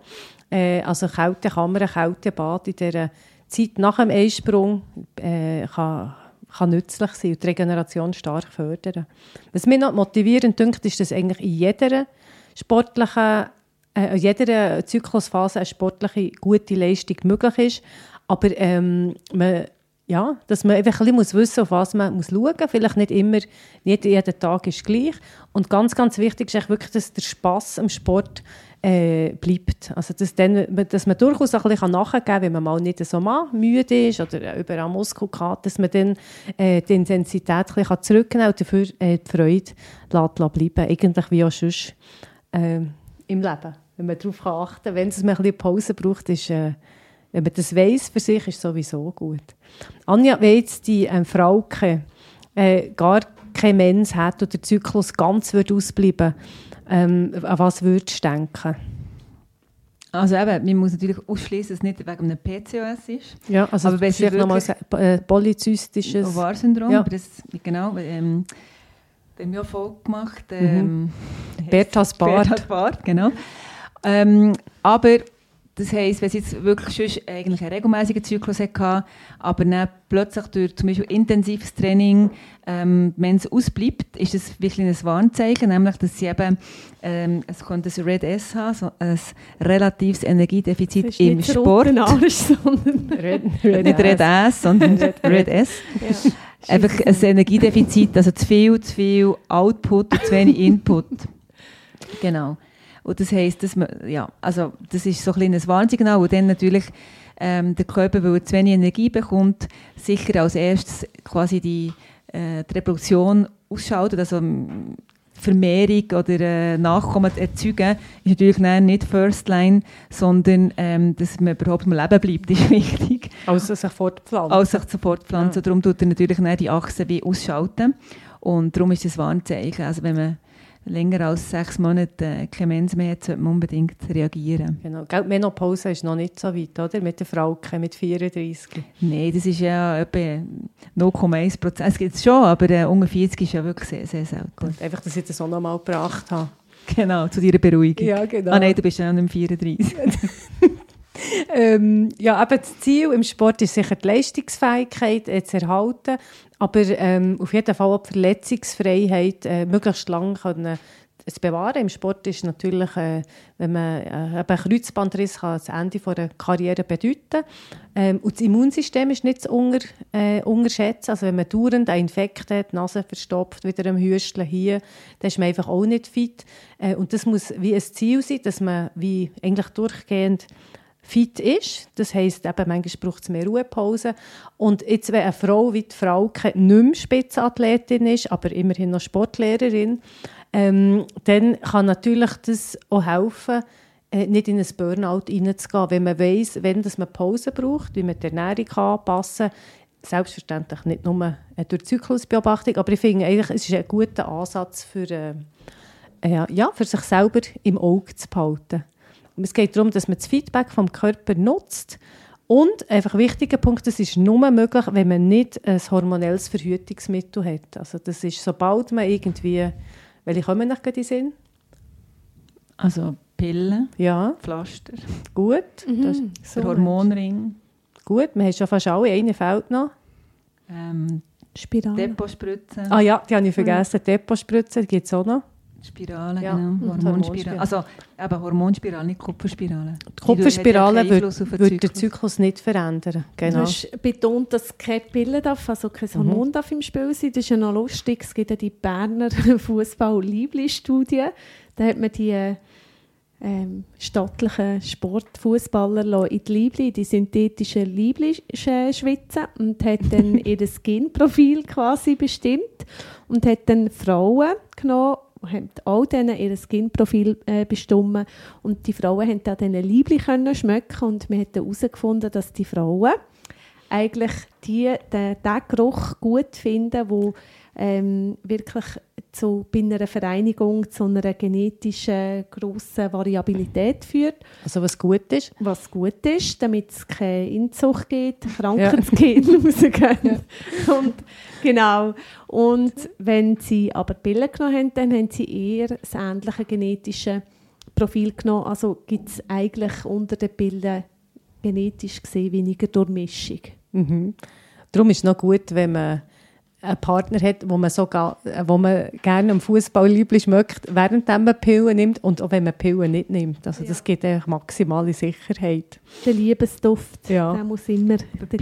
[SPEAKER 3] äh, also kalte Kammer, kalte Bad in dieser Zeit nach dem Einsprung äh, kann kann nützlich sein und die Regeneration stark fördern. Was mich noch motivierend dünkt, ist, dass eigentlich in jeder sportlichen, äh, in jeder Zyklusphase eine sportliche gute Leistung möglich ist, aber ähm, man, ja, dass man einfach ein bisschen muss wissen auf was man muss schauen muss. Vielleicht nicht immer, nicht jeder Tag ist gleich. Und ganz, ganz wichtig ist wirklich, dass der Spass am Sport äh, bleibt. Also dass, dann, dass man durchaus ein bisschen nachgeben kann, wenn man mal nicht so mal müde ist oder überall Muskel hat, dass man dann äh, die Intensität ein bisschen zurücknehmen und dafür äh, die Freude lässt bleiben. Eigentlich wie auch sonst äh, im Leben. Wenn man darauf achten kann, wenn es ein bisschen Pause braucht, ist, äh, wenn man das weiss für sich, ist sowieso gut. Anja, wie jetzt die ähm, Frauke äh, gar kein Mens hat und der Zyklus ganz würde ausbleiben ähm, an was würdest du denken?
[SPEAKER 2] Also eben, man muss natürlich ausschließen, dass es nicht wegen einem PCOS ist.
[SPEAKER 3] Ja, also
[SPEAKER 2] Aber
[SPEAKER 3] vielleicht nochmal
[SPEAKER 2] wirklich-
[SPEAKER 3] äh, polyzystisches...
[SPEAKER 2] Ovar-Syndrom,
[SPEAKER 3] Ja.
[SPEAKER 2] aber das, genau, ähm, wir auch Folge gemacht. Ähm,
[SPEAKER 3] Berthas Bart.
[SPEAKER 2] Berthas Bart, genau. Ähm, aber das heisst, wenn sie jetzt wirklich sonst eigentlich einen regelmäßigen Zyklus hatte, aber dann plötzlich durch zum Beispiel intensives Training, ähm, wenn es ausbleibt, ist das wirklich ein Warnzeichen, nämlich, dass sie eben, ähm, es könnte ein Red S haben, so ein relatives
[SPEAKER 1] Das
[SPEAKER 2] Energiedefizit
[SPEAKER 1] ist
[SPEAKER 2] im Sport.
[SPEAKER 1] Arsch, sondern
[SPEAKER 3] Red,
[SPEAKER 2] Nicht Red S, sondern Red S.
[SPEAKER 1] ja.
[SPEAKER 2] Einfach ein Energiedefizit, also zu viel, zu viel Output und zu wenig Input. Genau. Und das heisst, dass man, ja, also das ist so ein kleines Warnsignal, und dann natürlich ähm, der Körper, weil er zu wenig Energie bekommt, sicher als erstes quasi die, äh, die Reproduktion ausschaltet, also ähm, Vermehrung oder äh, Nachkommen erzeugen, ist natürlich nicht First Line, sondern ähm, dass man überhaupt am Leben bleibt, ist wichtig
[SPEAKER 3] Also sich fortpflanzen.
[SPEAKER 2] als sich fortpflanzen.
[SPEAKER 3] Ja.
[SPEAKER 2] Darum tut er natürlich die Achse wie ausschalten. Und darum ist das Warnzeichen. Also wenn man länger als sechs Monate äh, keine Mens mehr hat, sollte man unbedingt reagieren.
[SPEAKER 3] Genau. Die Menopause ist noch nicht so weit, oder? Mit der Frau mit 34.
[SPEAKER 2] Nein, das ist ja etwa 0,1 Prozent. Es gibt es schon, aber äh, unter 40 ist ja wirklich sehr, sehr selten.
[SPEAKER 3] Gut, einfach, dass ich das auch noch mal gebracht habe.
[SPEAKER 2] Genau, zu deiner Beruhigung.
[SPEAKER 3] Ja, genau.
[SPEAKER 2] Ah nein, du bist ja noch nicht 34.
[SPEAKER 3] Ähm, ja, eben das Ziel im Sport ist sicher die Leistungsfähigkeit äh, zu erhalten, aber ähm, auf jeden Fall auch Verletzungsfreiheit äh, möglichst lange können zu bewahren. Im Sport ist natürlich, äh, wenn man äh, einen Kreuzbandriss kann das Ende einer Karriere bedeuten. Ähm, und das Immunsystem ist nicht zu unter, äh, unterschätzen. Also wenn man dauernd einen Infekt hat, die Nase verstopft, wieder am Hüsteln hier, dann ist man einfach auch nicht fit. Äh, und das muss wie ein Ziel sein, dass man wie eigentlich durchgehend fit ist. Das heisst, eben, manchmal braucht es mehr Ruhepause. Und jetzt, wenn eine Frau wie die Frau nicht mehr Spitzenathletin ist, aber immerhin noch Sportlehrerin, ähm, dann kann natürlich das auch helfen, äh, nicht in ein Burnout hineinzugehen. Wenn man weiss, wenn das man Pause braucht, wie man die Ernährung anpassen kann, selbstverständlich nicht nur durch Zyklusbeobachtung, aber ich finde eigentlich, es ist ein guter Ansatz für, äh, äh, ja, für sich selber im Auge zu behalten. Es geht darum, dass man das Feedback vom Körper nutzt. Und einfach ein wichtiger Punkt, das ist nur möglich, wenn man nicht ein hormonelles Verhütungsmittel hat. Also das ist, sobald man irgendwie, welche kommen noch gerade in Sinn?
[SPEAKER 2] Also Pillen,
[SPEAKER 3] Ja,
[SPEAKER 2] Pflaster,
[SPEAKER 3] gut. Das
[SPEAKER 1] Mhm.
[SPEAKER 3] ist
[SPEAKER 2] der Hormonring,
[SPEAKER 3] gut, wir haben schon fast alle, eine fehlt noch.
[SPEAKER 2] ähm,
[SPEAKER 1] Spirale.
[SPEAKER 2] Depotspritzen,
[SPEAKER 3] Ah ja, die habe ich vergessen, Depospritze, die gibt es auch noch.
[SPEAKER 2] Spirale,
[SPEAKER 3] Ja,
[SPEAKER 2] genau.
[SPEAKER 3] mhm.
[SPEAKER 2] Hormonspirale. Also eben Hormonspirale, nicht Kupferspirale.
[SPEAKER 3] Die Kupferspirale
[SPEAKER 2] ja den
[SPEAKER 3] würde den
[SPEAKER 2] Zyklus.
[SPEAKER 3] Nicht verändern.
[SPEAKER 1] Du
[SPEAKER 3] Genau.
[SPEAKER 1] hast betont, dass keine Pille darf, also kein Hormon darf im Spiel sein. Das ist ja noch lustig. Es gibt ja die Berner Fußball-Liebli-Studie. Da hat man die äh, ähm, stattlichen Sportfußballer in die Liebli, die synthetischen Liebli sch- schwitzen und hat dann ihr Skin-Profil quasi bestimmt und hat dann Frauen genommen haben all denen ihr Skin-Profil äh, bestimmt und die Frauen haben dann diese Liebli können schmecken. Und wir haben herausgefunden, dass die Frauen eigentlich die, den, den Geruch gut finden, wo ähm, wirklich zu, bei einer Vereinigung zu einer genetischen grossen Variabilität führt,
[SPEAKER 3] Also was gut ist.
[SPEAKER 1] was gut ist, damit es keine Inzucht gibt, Krankheitsgene rausgehen. Und, genau. Und wenn sie aber Pillen genommen haben, dann haben sie eher das ähnliche genetische Profil genommen. Also gibt es eigentlich unter den Pillen genetisch gesehen weniger Durchmischung.
[SPEAKER 3] Mhm. Darum ist es noch gut, wenn man einen Partner hat, wo man, sogar, wo man gerne am Fußball lieblich schmeckt, während man Pillen nimmt und auch wenn man Pillen nicht nimmt. Also das gibt eigentlich maximale Sicherheit.
[SPEAKER 1] Der Liebesduft,
[SPEAKER 3] Ja.
[SPEAKER 1] der muss immer
[SPEAKER 2] Bitte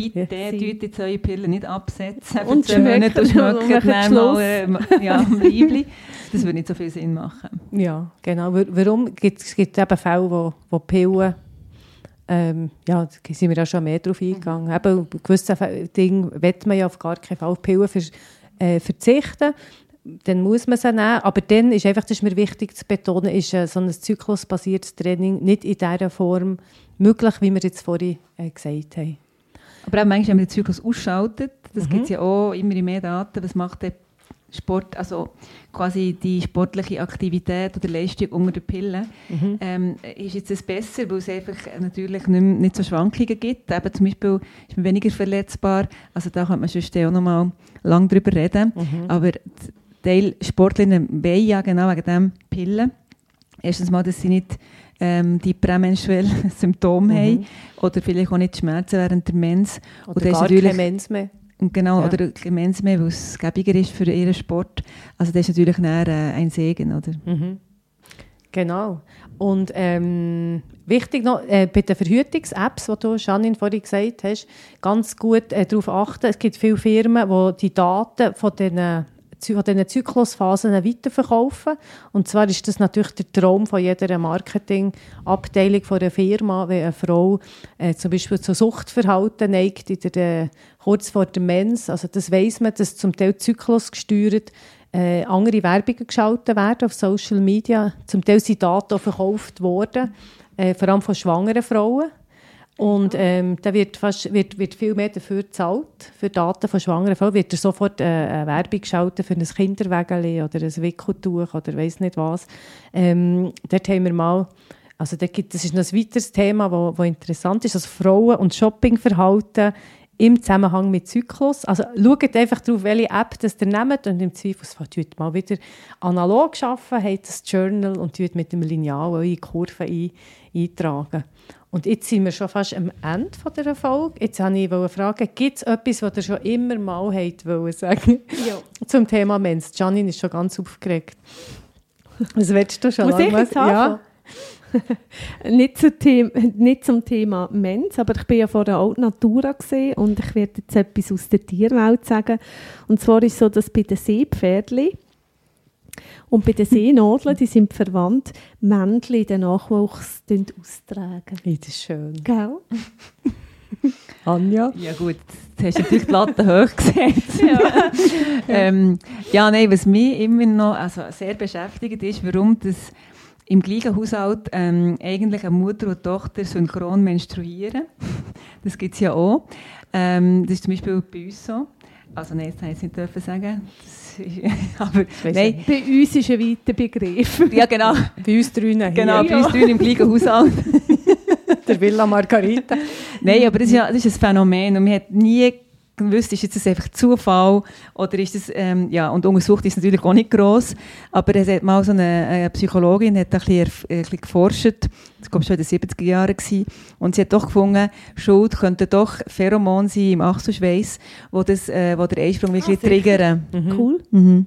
[SPEAKER 2] tut jetzt eure Pillen nicht absetzen.
[SPEAKER 1] Und
[SPEAKER 2] Monate und
[SPEAKER 1] schmecken, und
[SPEAKER 2] schmecken
[SPEAKER 1] machen
[SPEAKER 2] dann mal ähm, ja, am. Das würde nicht so viel Sinn machen.
[SPEAKER 3] Ja, genau. Wa- Warum gibt es gibt eben Fälle, wo, wo Pillen, ähm, ja, da sind wir ja schon mehr darauf eingegangen. Eben, bei gewissen Fä- Dingen will man ja auf gar keinen Fall auf Pillen ver, äh, verzichten. Dann muss man sie nehmen. Aber dann ist einfach, das ist mir wichtig zu betonen, ist äh, so ein zyklusbasiertes Training nicht in dieser Form möglich, wie wir jetzt vorhin äh, gesagt haben.
[SPEAKER 2] Aber auch manchmal, wenn man den Zyklus ausschaltet, das
[SPEAKER 3] Mhm.
[SPEAKER 2] gibt es ja auch immer mehr Daten, was macht der Sport, also quasi die sportliche Aktivität oder Leistung unter der Pille, mhm. ähm, ist jetzt das besser, weil es einfach natürlich nicht, nicht so Schwankungen gibt. Eben zum Beispiel ist man weniger verletzbar. Also da könnte man sonst auch noch mal lange drüber reden. Mhm. Aber Teil Sportlerinnen wollen ja genau wegen dem Pillen. Erstens mal, dass sie nicht ähm, die prämenstruellen Symptome mhm. haben oder vielleicht auch nicht Schmerzen während der Mens.
[SPEAKER 3] Oder gar keine Mens mehr.
[SPEAKER 2] Genau, ja. oder Mens mehr, weil es gäbiger ist für ihren Sport. Also das ist natürlich dann, äh, ein Segen, oder?
[SPEAKER 3] Mhm. Genau. Und ähm, wichtig noch, äh, bei den Verhütungs-Apps, die du, Janine, vorhin gesagt hast, ganz gut äh, darauf achten. Es gibt viele Firmen, die die Daten von diesen von diesen Zyklusphasen weiterverkaufen. Und zwar ist das natürlich der Traum von jeder Marketingabteilung von einer Firma, wenn eine Frau äh, zum Beispiel zu Suchtverhalten neigt, in der, äh, kurz vor der Mens. Also das weiß man, dass zum Teil zyklusgesteuert äh, andere Werbungen geschaltet werden auf Social Media. Zum Teil sind Daten verkauft worden, äh, vor allem von schwangeren Frauen. Und ähm, da wird, fast, wird, wird viel mehr dafür gezahlt, für Daten von schwangeren Frauen. Wird sofort äh, eine Werbung geschaltet für ein Kinderwägeli oder ein Wickeltuch oder weiß nicht was. Ähm, dort haben wir mal, also da gibt, das ist noch ein weiteres Thema, das interessant ist, also Frauen- und Shoppingverhalten im Zusammenhang mit Zyklus. Also schaut einfach darauf, welche App das ihr nehmt und im Zweifelsfall tut mal wieder analog arbeiten, habt das Journal und tut mit dem Lineal eure Kurven ein, eintragen. Und jetzt sind wir schon fast am Ende dieser Folge. Jetzt wollte ich fragen, gibt es etwas, was ihr schon immer mal wollen sagen ja. zum Thema Mens? Janine ist schon ganz aufgeregt. Was willst du schon
[SPEAKER 1] Muss lange? Ich ja. nicht, zu nicht zum Thema Mens, aber ich bin ja vor der Alt Natura gesehen und ich werde jetzt etwas aus der Tierwelt sagen. Und zwar ist es so, dass bei den Seepferdchen und bei den Seenadeln, die sind verwandt, Männchen den Nachwuchs austragen.
[SPEAKER 3] das ist schön.
[SPEAKER 1] Gell?
[SPEAKER 3] Anja?
[SPEAKER 2] Ja gut, jetzt hast du natürlich die Latte hoch gesetzt. ja. ähm, ja, nein, was mich immer noch also sehr beschäftigt ist, warum das im gleichen Haushalt ähm, eigentlich eine Mutter und Tochter synchron menstruieren. Das gibt es ja auch. Ähm, das ist zum Beispiel bei uns so. Also nein, das habe ich jetzt nicht sagen.
[SPEAKER 1] aber nein. Bei uns ist ein weiter Begriff.
[SPEAKER 2] Ja, genau.
[SPEAKER 3] bei uns drinnen.
[SPEAKER 2] Genau, bei uns drinnen im gleichen Haushalt.
[SPEAKER 3] Der Villa Margarita.
[SPEAKER 2] Nein, aber das ist, ja, das ist ein Phänomen und man hat nie gewusst, ist das einfach Zufall oder ist das, ähm, ja, und untersucht ist natürlich auch nicht gross, aber es hat mal so eine, eine Psychologin hat ein bisschen, ein bisschen geforscht, war schon in den 70er Jahren gewesen, und sie hat doch gefunden, Schuld könnte doch Pheromon sein im Achselschweiß, wo, das, äh, wo der Einsprung wirklich ah, triggern.
[SPEAKER 1] Mhm. Cool.
[SPEAKER 2] Mhm.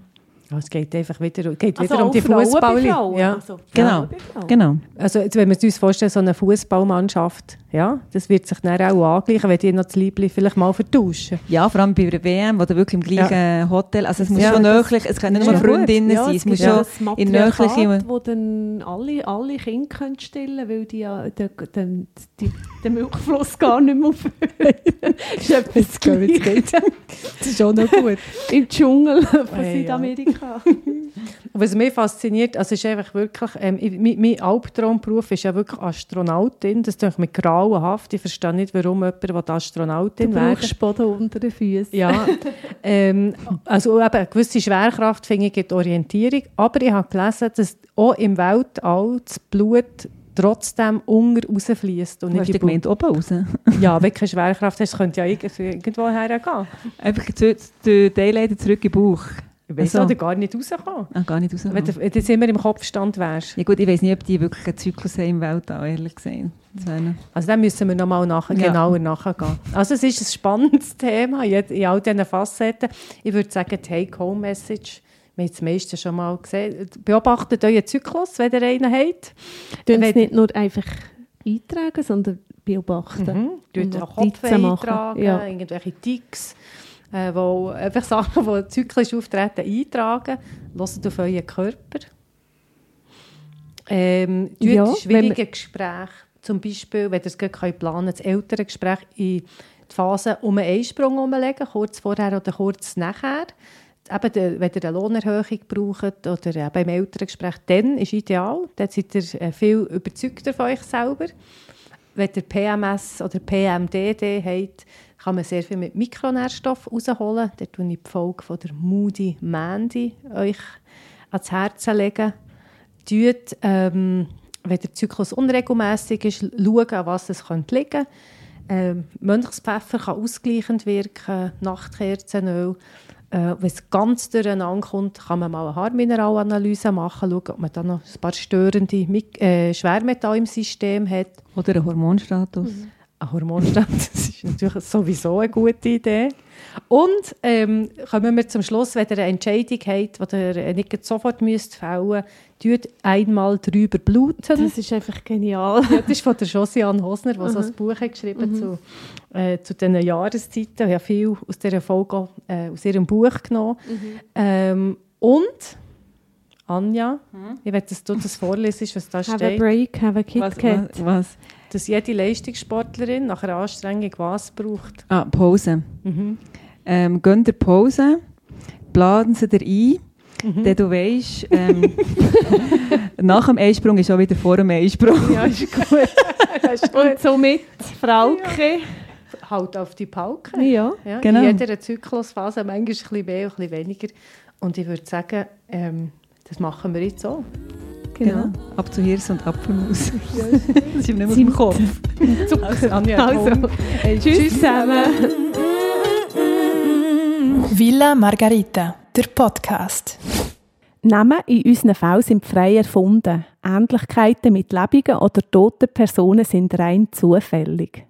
[SPEAKER 3] Ja, es geht einfach wieder, geht also wieder um die Fußballer. Ja.
[SPEAKER 2] Also, genau. genau.
[SPEAKER 3] Also jetzt, wenn wir uns vorstellen, so eine Fußballmannschaft, ja, das wird sich dann auch angleichen, wenn die noch das Liebling vielleicht mal vertauschen.
[SPEAKER 2] Ja, vor allem bei der WM, wo du wirklich im gleichen ja. Nicht also es muss ja, schon nöchlich, es können nicht nur Freundinnen ja, sein, es muss schon in nöchliche...
[SPEAKER 1] wo dann alle, alle Kinder können stillen weil die ja den, den, Milchfluss gar nicht mehr das ist etwas
[SPEAKER 3] geht. Das ist auch noch gut.
[SPEAKER 1] Im Dschungel von hey, Südamerika.
[SPEAKER 3] Was mich fasziniert, also ist einfach wirklich, ähm, mein, mein Albtraumberuf ist ja wirklich Astronautin, das tue ich mit grauenhaft, ich verstehe nicht, warum jemand Astronautin
[SPEAKER 1] werden will. Boden unter den Füßen.
[SPEAKER 3] Ja, ähm, also eben, eine gewisse Schwerkraft finde ich die Orientierung, aber ich habe gelesen, dass auch im Weltall das Blut trotzdem unter rausfließt.
[SPEAKER 2] Und du hast gemeint, oben raus?
[SPEAKER 3] ja, wenn du keine Schwerkraft hast, könnte ja irgendwo hergehen.
[SPEAKER 2] Einfach die Teilleiter zurück in den Bauch.
[SPEAKER 3] Ich weiß also, gar nicht rauskommen.
[SPEAKER 2] Ah, gar nicht rauskommen.
[SPEAKER 3] Wenn du jetzt immer im Kopfstand wärst.
[SPEAKER 2] Ja gut, ich weiß nicht, ob die wirklich einen Zyklus haben im Weltall, ehrlich gesagt.
[SPEAKER 3] Also da müssen wir nochmal nach, ja. genauer nachgehen. Also es ist ein spannendes Thema in all diesen Facetten. Ich würde sagen, Take-Home-Message wir haben das meiste schon mal gesehen. Beobachtet euren Zyklus, wenn ihr einen habt.
[SPEAKER 1] Tun es nicht nur einfach eintragen, sondern beobachten.
[SPEAKER 3] Mhm. Tut Kopf eintragen, ja. irgendwelche Ticks, äh, wo einfach Sachen, die zyklisch auftreten, eintragen. Hört auf euren Körper. Ähm, ja, schwierige Gespräche, zum Beispiel, wenn ihr es planen könnt, das ältere Gespräch in die Phase um einen Einsprung umlegen, kurz vorher oder kurz nachher eben, wenn ihr eine Lohnerhöhung braucht oder eben im Elterngespräch, dann ist ideal. Dann seid ihr äh, viel überzeugter von euch selber. Wenn ihr PMS oder PMDD habt, kann man sehr viel mit Mikronährstoffen rausholen. Da tue ich die Folge von der Moody Mandy euch ans Herz legen. Tut, ähm, wenn der Zyklus unregelmäßig ist, schauen, an was es liegen könnte. Ähm, Mönchspfeffer kann ausgleichend wirken, Nachtkerzenöl. Äh, wenn es ganz durcheinander kommt, kann man mal eine Haarmineralanalyse machen, schauen, ob man dann noch ein paar störende äh, Schwermetalle im System hat.
[SPEAKER 2] Oder einen Hormonstatus.
[SPEAKER 3] Mhm. Ein Hormonstatus ist natürlich sowieso eine gute Idee. Und ähm, kommen wir zum Schluss, wenn ihr eine Entscheidung habt, die ihr nicht sofort müsst fällen müsst, einmal drüber bluten.
[SPEAKER 1] Das ist einfach genial.
[SPEAKER 3] Ja, das ist von der Josiane Hosner, die mhm. so ein Buch hat geschrieben mhm. zu, äh, zu diesen Jahreszeiten. Ich habe viel aus dieser Folge äh, aus ihrem Buch genommen. Mhm. Ähm, und Anja, mhm. ich möchte, dass du das vorlesest, was da
[SPEAKER 1] have
[SPEAKER 3] steht.
[SPEAKER 1] Have a break, have a KitKat.
[SPEAKER 2] Was, was?
[SPEAKER 3] Dass jede Leistungssportlerin nach einer Anstrengung was braucht.
[SPEAKER 2] Ah, Pause. Mhm. Ähm, gehen ihr Pause, blasen sie dir ein, Mhm. Denn du weißt, ähm, nach dem Einsprung ist auch wieder vor dem Einsprung.
[SPEAKER 3] Ja, ist gut.
[SPEAKER 1] ist gut. Und somit, Frauke,
[SPEAKER 3] ja. halt auf die Pauke.
[SPEAKER 1] Ja,
[SPEAKER 3] ja genau. In jeder Zyklusphase, manchmal ein bisschen mehr, ein bisschen weniger. Und ich würde sagen, ähm, das machen wir jetzt so.
[SPEAKER 2] Genau. genau. Ab zu Hirs und Apfelmus. das ist ihm nicht mehr im Kopf.
[SPEAKER 1] Zucker. Also, Anja, also, hey, tschüss zusammen.
[SPEAKER 4] Villa Margarita, der Podcast.
[SPEAKER 1] Namen in unseren Fällen sind frei erfunden. Ähnlichkeiten mit lebenden oder toten Personen sind rein zufällig.